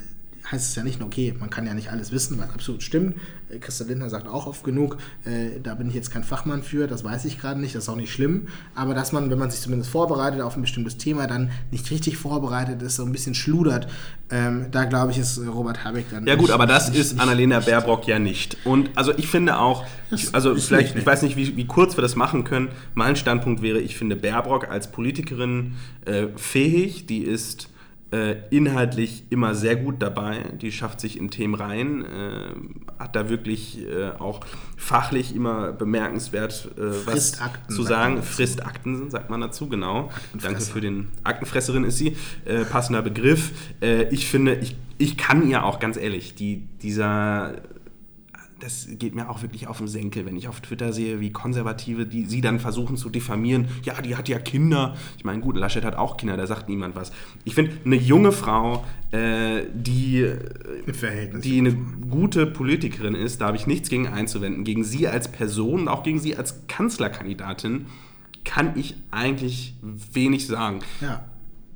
[SPEAKER 1] heißt es ja nicht nur, okay, man kann ja nicht alles wissen, was absolut stimmt. Äh, Christa Lindner sagt auch oft genug, äh, da bin ich jetzt kein Fachmann für, das weiß ich gerade nicht, das ist auch nicht schlimm. Aber dass man, wenn man sich zumindest vorbereitet auf ein bestimmtes Thema, dann nicht richtig vorbereitet ist, so ein bisschen schludert, ähm, da glaube ich, ist Robert Habeck dann.
[SPEAKER 2] Ja, gut, nicht, aber das nicht, ist nicht, Annalena Baerbock ja nicht. Und also ich finde auch, ich, also vielleicht, ich weiß nicht, wie, wie, kurz wir das machen können. Mein Standpunkt wäre, ich finde Baerbock als Politikerin äh, fähig, die ist äh, inhaltlich immer sehr gut dabei. Die schafft sich in Themen rein, äh, hat da wirklich äh, auch fachlich immer bemerkenswert äh, was zu sagen. Fristakten sagt man dazu, genau. Danke für den Aktenfresserin ist sie. Äh, passender Begriff. Äh, ich finde, ich, ich kann ihr auch ganz ehrlich, die, dieser das geht mir auch wirklich auf den Senkel, wenn ich auf Twitter sehe, wie Konservative, die sie dann versuchen zu diffamieren. Ja, die hat ja Kinder. Ich meine, gut, Laschet hat auch Kinder, da sagt niemand was. Ich finde, eine junge Frau, äh, die, die eine gute Politikerin ist, da habe ich nichts gegen einzuwenden. Gegen sie als Person, auch gegen sie als Kanzlerkandidatin, kann ich eigentlich wenig sagen.
[SPEAKER 1] Ja.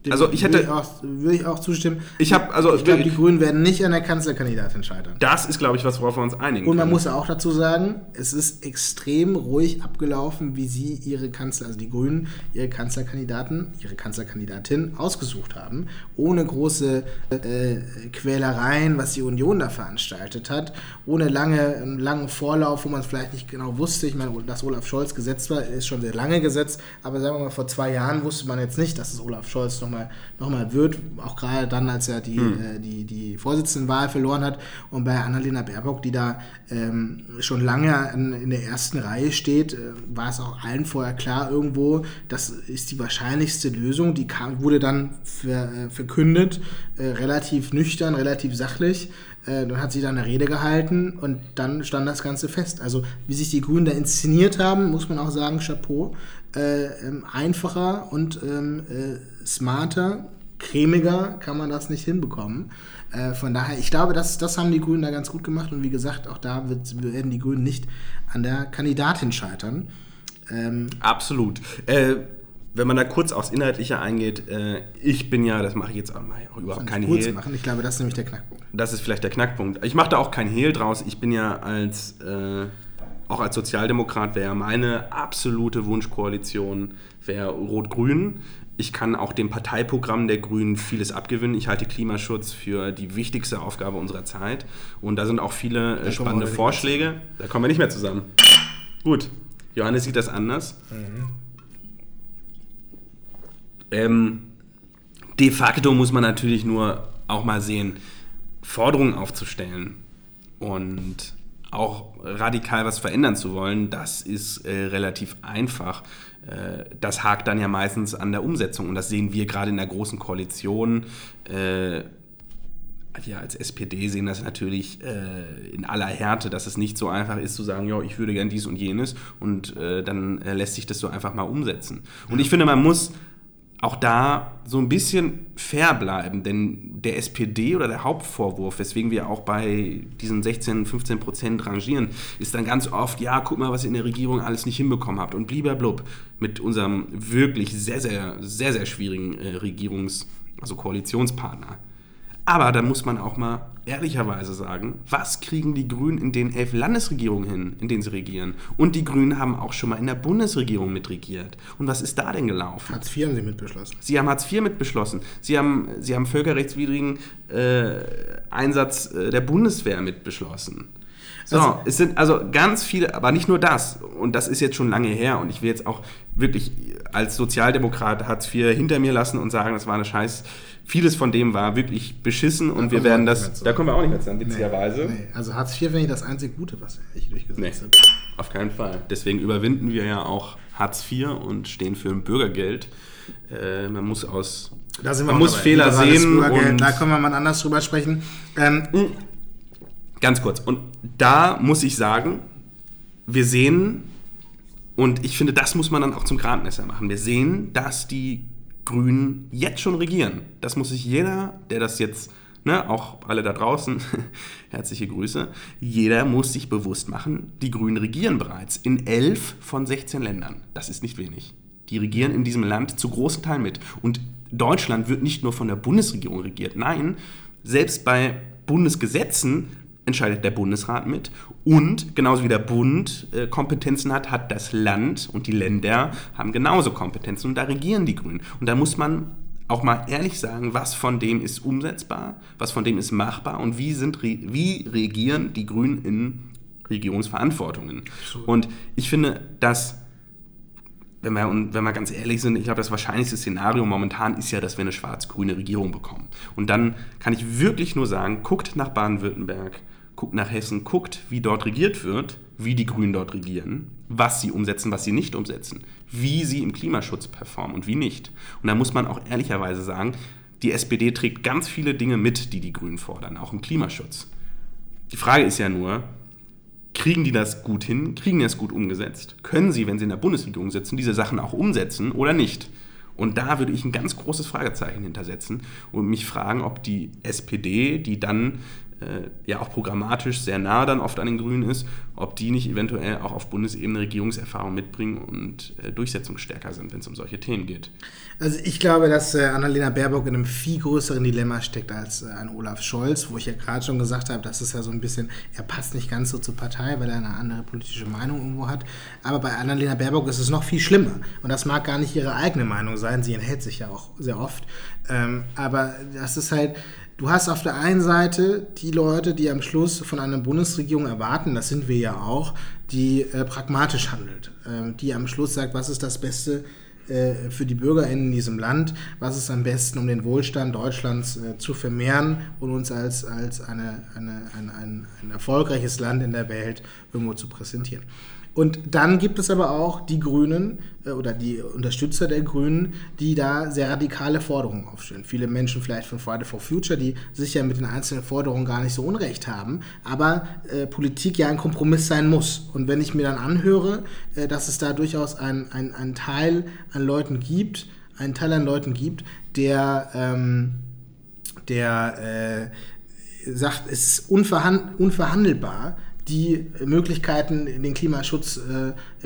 [SPEAKER 1] Dem also ich hätte, würde ich, auch, würde ich auch zustimmen.
[SPEAKER 2] Ich habe also
[SPEAKER 1] ich glaube, die Grünen werden nicht an der Kanzlerkandidatin scheitern.
[SPEAKER 2] Das ist, glaube ich, was worauf wir uns einigen.
[SPEAKER 1] Und man können. muss ja auch dazu sagen, es ist extrem ruhig abgelaufen, wie sie ihre Kanzler, also die Grünen ihre Kanzlerkandidaten, ihre Kanzlerkandidatin ausgesucht haben, ohne große äh, Quälereien, was die Union da veranstaltet hat, ohne lange einen langen Vorlauf, wo man es vielleicht nicht genau wusste. Ich meine, dass Olaf Scholz gesetzt war, ist schon sehr lange gesetzt, aber sagen wir mal vor zwei Jahren wusste man jetzt nicht, dass es Olaf Scholz nochmal nochmal noch mal wird, auch gerade dann, als er die, mhm. äh, die, die Vorsitzendenwahl verloren hat und bei Annalena Baerbock, die da ähm, schon lange in, in, der ersten Reihe steht, äh, war es auch allen vorher klar irgendwo, das ist die wahrscheinlichste Lösung, die kam, wurde dann ver, äh, verkündet, äh, relativ nüchtern, relativ sachlich, äh, dann hat sie da eine Rede gehalten und dann stand das Ganze fest. Also wie sich die Grünen da inszeniert haben, muss man auch sagen, Chapeau. Äh, ähm, einfacher und ähm, äh, smarter, cremiger kann man das nicht hinbekommen. Äh, von daher, ich glaube, das, das haben die Grünen da ganz gut gemacht und wie gesagt, auch da wird, werden die Grünen nicht an der Kandidatin scheitern.
[SPEAKER 2] Ähm, Absolut. Äh, wenn man da kurz aufs Inhaltliche eingeht, äh, ich bin ja, das mache ich jetzt auch, mal, auch überhaupt kein
[SPEAKER 1] Hehl. machen. Ich glaube, das ist nämlich der Knackpunkt.
[SPEAKER 2] Das ist vielleicht der Knackpunkt. Ich mache da auch kein Hehl draus. Ich bin ja als, äh, auch als Sozialdemokrat, wäre meine absolute Wunschkoalition wäre Rot-Grün. Ich kann auch dem Parteiprogramm der Grünen vieles abgewinnen. Ich halte Klimaschutz für die wichtigste Aufgabe unserer Zeit. Und da sind auch viele äh, spannende Vorschläge. Da kommen wir nicht mehr zusammen. Gut, Johannes sieht das anders. Mhm. Ähm, de facto muss man natürlich nur auch mal sehen, Forderungen aufzustellen und auch radikal was verändern zu wollen, das ist äh, relativ einfach. Äh, das hakt dann ja meistens an der Umsetzung und das sehen wir gerade in der großen Koalition. Äh, wir als SPD sehen das natürlich äh, in aller Härte, dass es nicht so einfach ist zu sagen, ja, ich würde gern dies und jenes und äh, dann äh, lässt sich das so einfach mal umsetzen. Und ich finde, man muss auch da so ein bisschen fair bleiben, denn der SPD oder der Hauptvorwurf, weswegen wir auch bei diesen 16, 15 Prozent rangieren, ist dann ganz oft, ja, guck mal, was ihr in der Regierung alles nicht hinbekommen habt und blub mit unserem wirklich sehr, sehr, sehr, sehr schwierigen äh, Regierungs-, also Koalitionspartner. Aber da muss man auch mal ehrlicherweise sagen, was kriegen die Grünen in den elf Landesregierungen hin, in denen sie regieren? Und die Grünen haben auch schon mal in der Bundesregierung mitregiert. Und was ist da denn gelaufen?
[SPEAKER 1] Hartz IV haben sie mitbeschlossen.
[SPEAKER 2] Sie haben Hartz IV mitbeschlossen. Sie haben, sie haben völkerrechtswidrigen äh, Einsatz äh, der Bundeswehr mitbeschlossen. So, also, es sind also ganz viele, aber nicht nur das. Und das ist jetzt schon lange her. Und ich will jetzt auch wirklich als Sozialdemokrat Hartz IV hinter mir lassen und sagen, das war eine scheiß vieles von dem war wirklich beschissen und wir werden das.
[SPEAKER 1] Da kommen wir auch nicht mehr zusammen, witzigerweise. Nee, nee. Also Hartz IV finde ich das einzig Gute, was ich durchgesetzt nee, habe.
[SPEAKER 2] Auf keinen Fall. Deswegen überwinden wir ja auch Hartz IV und stehen für ein Bürgergeld. Äh, man muss aus. man muss Fehler sehen.
[SPEAKER 1] Und da können wir mal anders drüber sprechen. Ähm, hm.
[SPEAKER 2] ganz kurz. Und da muss ich sagen, wir sehen, und ich finde, das muss man dann auch zum Gradmesser machen. Wir sehen, dass die Grünen jetzt schon regieren. Das muss sich jeder, der das jetzt, ne, auch alle da draußen, (laughs) herzliche Grüße, jeder muss sich bewusst machen, die Grünen regieren bereits in elf von 16 Ländern. Das ist nicht wenig. Die regieren in diesem Land zu großen Teilen mit. Und Deutschland wird nicht nur von der Bundesregierung regiert. Nein, selbst bei Bundesgesetzen entscheidet der Bundesrat mit. Und genauso wie der Bund äh, Kompetenzen hat, hat das Land und die Länder haben genauso Kompetenzen und da regieren die Grünen. Und da muss man auch mal ehrlich sagen, was von dem ist umsetzbar, was von dem ist machbar und wie, sind, wie regieren die Grünen in Regierungsverantwortungen. Und ich finde, dass wenn wir, wenn wir ganz ehrlich sind, ich glaube, das wahrscheinlichste Szenario momentan ist ja, dass wir eine schwarz-grüne Regierung bekommen. Und dann kann ich wirklich nur sagen, guckt nach Baden-Württemberg, guckt nach Hessen, guckt, wie dort regiert wird, wie die Grünen dort regieren, was sie umsetzen, was sie nicht umsetzen, wie sie im Klimaschutz performen und wie nicht. Und da muss man auch ehrlicherweise sagen, die SPD trägt ganz viele Dinge mit, die die Grünen fordern, auch im Klimaschutz. Die Frage ist ja nur, kriegen die das gut hin, kriegen die das gut umgesetzt? Können sie, wenn sie in der Bundesregierung sitzen, diese Sachen auch umsetzen oder nicht? Und da würde ich ein ganz großes Fragezeichen hintersetzen und mich fragen, ob die SPD, die dann ja auch programmatisch sehr nah dann oft an den Grünen ist, ob die nicht eventuell auch auf Bundesebene Regierungserfahrung mitbringen und äh, durchsetzungsstärker sind, wenn es um solche Themen geht.
[SPEAKER 1] Also ich glaube, dass äh, Annalena Baerbock in einem viel größeren Dilemma steckt als äh, ein Olaf Scholz, wo ich ja gerade schon gesagt habe, das ist ja so ein bisschen, er passt nicht ganz so zur Partei, weil er eine andere politische Meinung irgendwo hat. Aber bei Annalena Baerbock ist es noch viel schlimmer. Und das mag gar nicht ihre eigene Meinung sein, sie enthält sich ja auch sehr oft. Ähm, aber das ist halt Du hast auf der einen Seite die Leute, die am Schluss von einer Bundesregierung erwarten, das sind wir ja auch, die äh, pragmatisch handelt, äh, die am Schluss sagt, was ist das Beste äh, für die BürgerInnen in diesem Land, was ist am besten, um den Wohlstand Deutschlands äh, zu vermehren und uns als, als eine, eine, ein, ein, ein erfolgreiches Land in der Welt irgendwo zu präsentieren. Und dann gibt es aber auch die Grünen äh, oder die Unterstützer der Grünen, die da sehr radikale Forderungen aufstellen. Viele Menschen vielleicht von Friday for Future, die sicher mit den einzelnen Forderungen gar nicht so Unrecht haben, aber äh, Politik ja ein Kompromiss sein muss. Und wenn ich mir dann anhöre, äh, dass es da durchaus einen ein Teil an Leuten gibt, einen Teil an Leuten gibt, der, ähm, der äh, sagt, es ist unverhand unverhandelbar, die Möglichkeiten, den Klimaschutz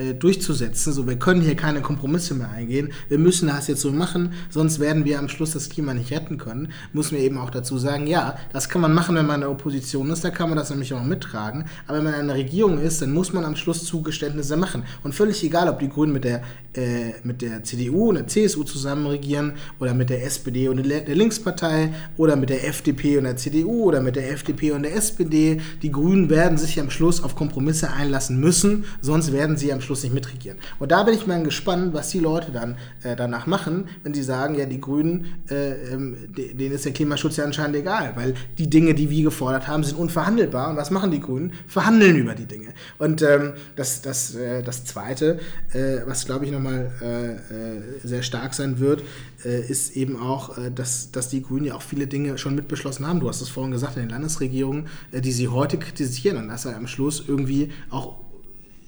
[SPEAKER 1] äh, durchzusetzen. So, wir können hier keine Kompromisse mehr eingehen. Wir müssen das jetzt so machen, sonst werden wir am Schluss das Klima nicht retten können. Muss mir eben auch dazu sagen, ja, das kann man machen, wenn man in der Opposition ist, da kann man das nämlich auch mittragen. Aber wenn man in einer Regierung ist, dann muss man am Schluss Zugeständnisse machen. Und völlig egal, ob die Grünen mit der, äh, mit der CDU und der CSU zusammen regieren oder mit der SPD und der Linkspartei oder mit der FDP und der CDU oder mit der FDP und der SPD. Die Grünen werden sich am Schluss auf Kompromisse einlassen müssen, sonst werden sie am Schluss nicht mitregieren. Und da bin ich mal gespannt, was die Leute dann äh, danach machen, wenn sie sagen, ja, die Grünen, äh, ähm, denen ist der Klimaschutz ja anscheinend egal, weil die Dinge, die wir gefordert haben, sind unverhandelbar. Und was machen die Grünen? Verhandeln über die Dinge. Und ähm, das, das, äh, das Zweite, äh, was glaube ich nochmal äh, äh, sehr stark sein wird, äh, ist eben auch, dass, dass die Grünen ja auch viele Dinge schon mitbeschlossen haben. Du hast es vorhin gesagt, in den Landesregierungen, die sie heute kritisieren und dass er am Schluss irgendwie auch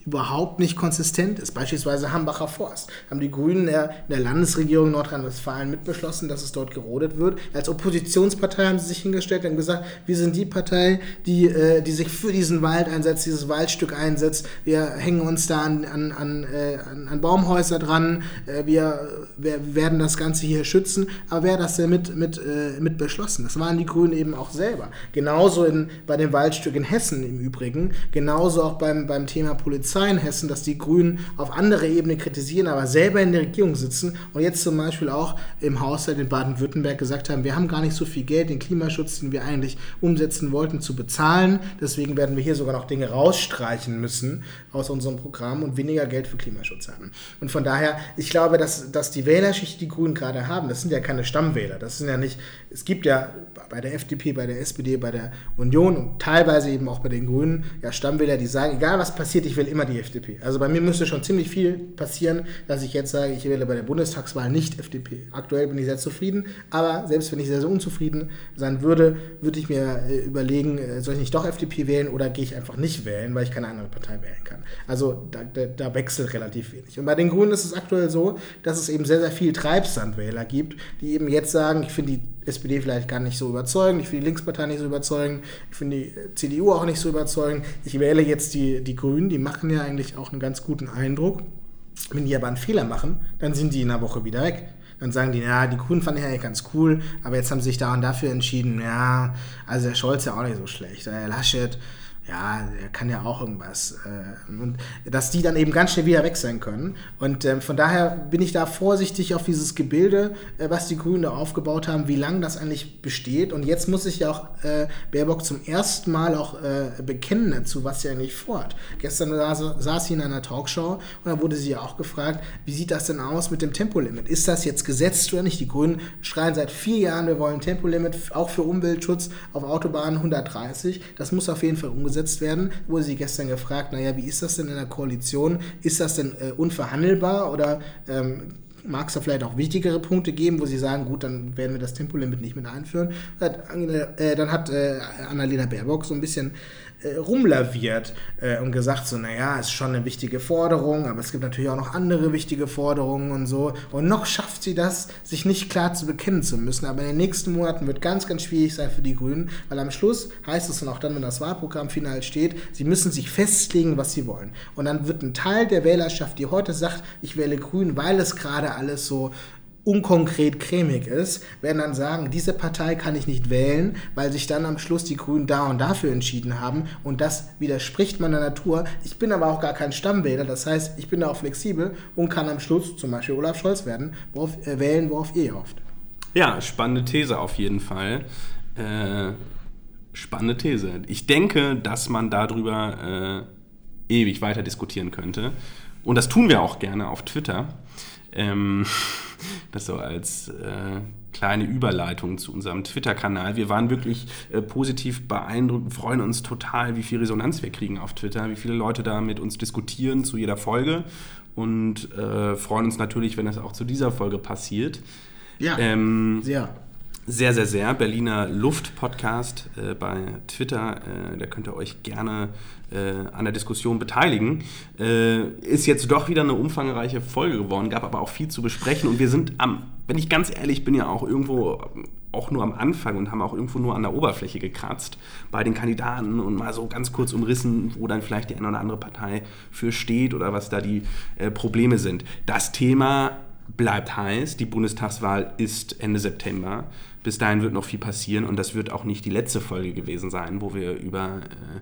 [SPEAKER 1] überhaupt nicht konsistent ist. Beispielsweise Hambacher Forst. Haben die Grünen in der Landesregierung Nordrhein-Westfalen mitbeschlossen, dass es dort gerodet wird. Als Oppositionspartei haben sie sich hingestellt und gesagt, wir sind die Partei, die, äh, die sich für diesen Wald einsetzt, dieses Waldstück einsetzt. Wir hängen uns da an, an, an, äh, an Baumhäuser dran. Äh, wir, wir, werden das Ganze hier schützen. Aber wer hat das denn mit, mit, äh, mit beschlossen? Das waren die Grünen eben auch selber. Genauso in, bei dem Waldstück in Hessen im Übrigen. Genauso auch beim, beim Thema Polizei Polizei in Hessen, dass die Grünen auf andere Ebene kritisieren, aber selber in der Regierung sitzen und jetzt zum Beispiel auch im Haushalt in Baden-Württemberg gesagt haben, wir haben gar nicht so viel Geld, den Klimaschutz, den wir eigentlich umsetzen wollten, zu bezahlen. Deswegen werden wir hier sogar noch Dinge rausstreichen müssen aus unserem Programm und weniger Geld für Klimaschutz haben. Und von daher, ich glaube, dass, dass die Wählerschicht, die Grünen gerade haben, das sind ja keine Stammwähler. Das sind ja nicht, es gibt ja bei der FDP, bei der SPD, bei der Union und teilweise eben auch bei den Grünen ja Stammwähler, die sagen, egal was passiert, ich will immer die FDP. Also bei mir müsste schon ziemlich viel passieren, dass ich jetzt sage, ich wähle bei der Bundestagswahl nicht FDP. Aktuell bin ich sehr zufrieden, aber selbst wenn ich sehr, sehr unzufrieden sein würde, würde ich mir äh, überlegen, äh, soll ich nicht doch FDP wählen oder gehe ich einfach nicht wählen, weil ich keine andere Partei wählen kann. Also da, da, da wechselt relativ wenig. Und bei den Grünen ist es aktuell so, dass es eben sehr, sehr viel Treibsandwähler gibt, die eben jetzt sagen, ich finde die SPD vielleicht gar nicht so überzeugend, ich finde die Linkspartei nicht so überzeugend, ich finde die CDU auch nicht so überzeugend. Ich wähle jetzt die, die Grünen, die machen ja eigentlich auch einen ganz guten Eindruck. Wenn die aber einen Fehler machen, dann sind die in einer Woche wieder weg. Dann sagen die, ja, die Grünen fanden ich eigentlich ganz cool, aber jetzt haben sie sich da und dafür entschieden, ja, also der Scholz ja auch nicht so schlecht. Der Laschet, ja, er kann ja auch irgendwas. Äh, und dass die dann eben ganz schnell wieder weg sein können. Und ähm, von daher bin ich da vorsichtig auf dieses Gebilde, äh, was die Grünen da aufgebaut haben, wie lange das eigentlich besteht. Und jetzt muss sich ja auch äh, Baerbock zum ersten Mal auch bekennen dazu, was sie eigentlich vorhat. Gestern saß, saß sie in einer Talkshow und da wurde sie ja auch gefragt, wie sieht das denn aus mit dem Tempolimit? Ist das jetzt gesetzt oder nicht? Die Grünen schreien seit vier Jahren, wir wollen Tempolimit, auch für Umweltschutz auf Autobahnen 130. Das muss auf jeden Fall umgesetzt umgesetzt werden, wurde sie gestern gefragt, naja, wie ist das denn in der Koalition? Ist das denn äh, unverhandelbar oder ähm, mag es da vielleicht auch wichtigere Punkte geben, wo sie sagen, gut, dann werden wir das Tempolimit nicht mit einführen. Äh, dann hat äh, Annalena Baerbock so ein bisschen äh, rumlaviert äh, und gesagt so, naja, ist schon eine wichtige Forderung, aber es gibt natürlich auch noch andere wichtige Forderungen und so. Und noch schafft sie das, sich nicht klar zu bekennen zu müssen. Aber in den nächsten Monaten wird ganz, ganz schwierig sein für die Grünen, weil am Schluss heißt es dann auch dann, wenn das Wahlprogramm final steht, sie müssen sich festlegen, was sie wollen. Und dann wird ein Teil der Wählerschaft, die heute sagt, ich wähle Grün, weil es gerade alles so unkonkret cremig ist, werden dann sagen, diese Partei kann ich nicht wählen, weil sich dann am Schluss die Grünen da und dafür entschieden haben und das widerspricht meiner Natur. Ich bin aber auch gar kein Stammwähler, das heißt, ich bin da auch flexibel und kann am Schluss zum Beispiel Olaf Scholz werden, worauf, äh, wählen, worauf ihr hofft.
[SPEAKER 2] Ja, spannende These auf jeden Fall. Äh, spannende These. Ich denke, dass man darüber äh, ewig weiter diskutieren könnte. Und das tun wir auch gerne auf Twitter. Ähm, (laughs) das so als äh, kleine Überleitung zu unserem Twitter-Kanal. Wir waren wirklich äh, positiv beeindruckt, freuen uns total, wie viel Resonanz wir kriegen auf Twitter, wie viele Leute da mit uns diskutieren zu jeder Folge und äh, freuen uns natürlich, wenn das auch zu dieser Folge passiert.
[SPEAKER 1] Ja, ähm, sehr.
[SPEAKER 2] Sehr, sehr, sehr. Berliner Luft-Podcast äh, bei Twitter. Äh, da könnt ihr euch gerne äh, an der Diskussion beteiligen. Äh, ist jetzt doch wieder eine umfangreiche Folge geworden, gab aber auch viel zu besprechen. Und wir sind am, wenn ich ganz ehrlich bin, ja auch irgendwo auch nur am Anfang und haben auch irgendwo nur an der Oberfläche gekratzt bei den Kandidaten und mal so ganz kurz umrissen, wo dann vielleicht die eine oder andere Partei für steht oder was da die äh, Probleme sind. Das Thema bleibt heiß. Die Bundestagswahl ist Ende September. Bis dahin wird noch viel passieren und das wird auch nicht die letzte Folge gewesen sein, wo wir über äh,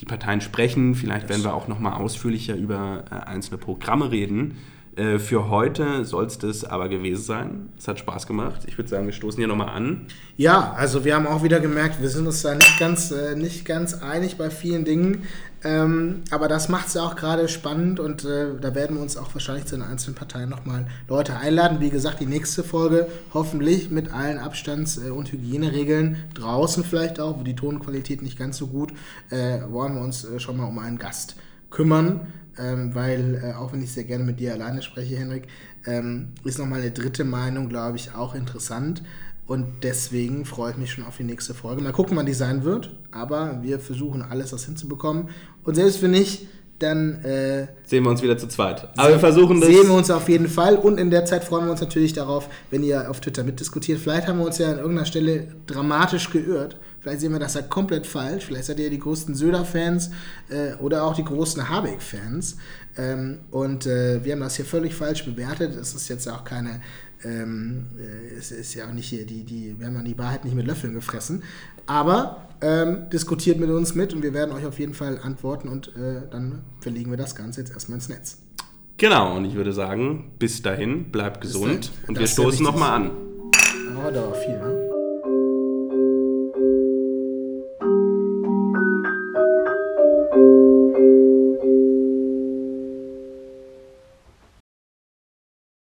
[SPEAKER 2] die Parteien sprechen. Vielleicht werden wir auch noch mal ausführlicher über äh, einzelne Programme reden. Äh, für heute soll es das aber gewesen sein. Es hat Spaß gemacht. Ich würde sagen, wir stoßen hier nochmal an.
[SPEAKER 1] Ja, also wir haben auch wieder gemerkt, wir sind uns da nicht ganz, äh, nicht ganz einig bei vielen Dingen. Ähm, aber das macht es ja auch gerade spannend und äh, da werden wir uns auch wahrscheinlich zu den einzelnen Parteien nochmal Leute einladen. Wie gesagt, die nächste Folge hoffentlich mit allen Abstands- äh, und Hygieneregeln draußen vielleicht auch, wo die Tonqualität nicht ganz so gut, äh, wollen wir uns äh, schon mal um einen Gast kümmern. Ähm, weil, äh, auch wenn ich sehr gerne mit dir alleine spreche, Henrik, ähm, ist nochmal eine dritte Meinung, glaube ich, auch interessant. Und deswegen freue ich mich schon auf die nächste Folge. Mal gucken, wann die sein wird. Aber wir versuchen alles, das hinzubekommen. Und selbst wenn nicht, dann
[SPEAKER 2] äh, sehen wir uns wieder zu zweit.
[SPEAKER 1] Aber wir versuchen das. Sehen wir uns auf jeden Fall. Und in der Zeit freuen wir uns natürlich darauf, wenn ihr auf Twitter mitdiskutiert. Vielleicht haben wir uns ja an irgendeiner Stelle dramatisch geirrt. Vielleicht sehen wir das ja komplett falsch. Vielleicht seid ihr die größten Söder-Fans äh, oder auch die großen Habeck-Fans. Ähm, und äh, wir haben das hier völlig falsch bewertet. Es ist jetzt auch keine ähm, äh, es ist ja auch nicht hier, die, die, wir haben ja die Wahrheit nicht mit Löffeln gefressen. Aber ähm, diskutiert mit uns mit und wir werden euch auf jeden Fall antworten und äh, dann verlegen wir das Ganze jetzt erstmal ins Netz.
[SPEAKER 2] Genau, und ich würde sagen, bis dahin, bleibt gesund und wir stoßen nochmal an.
[SPEAKER 1] Aber da war viel, ne?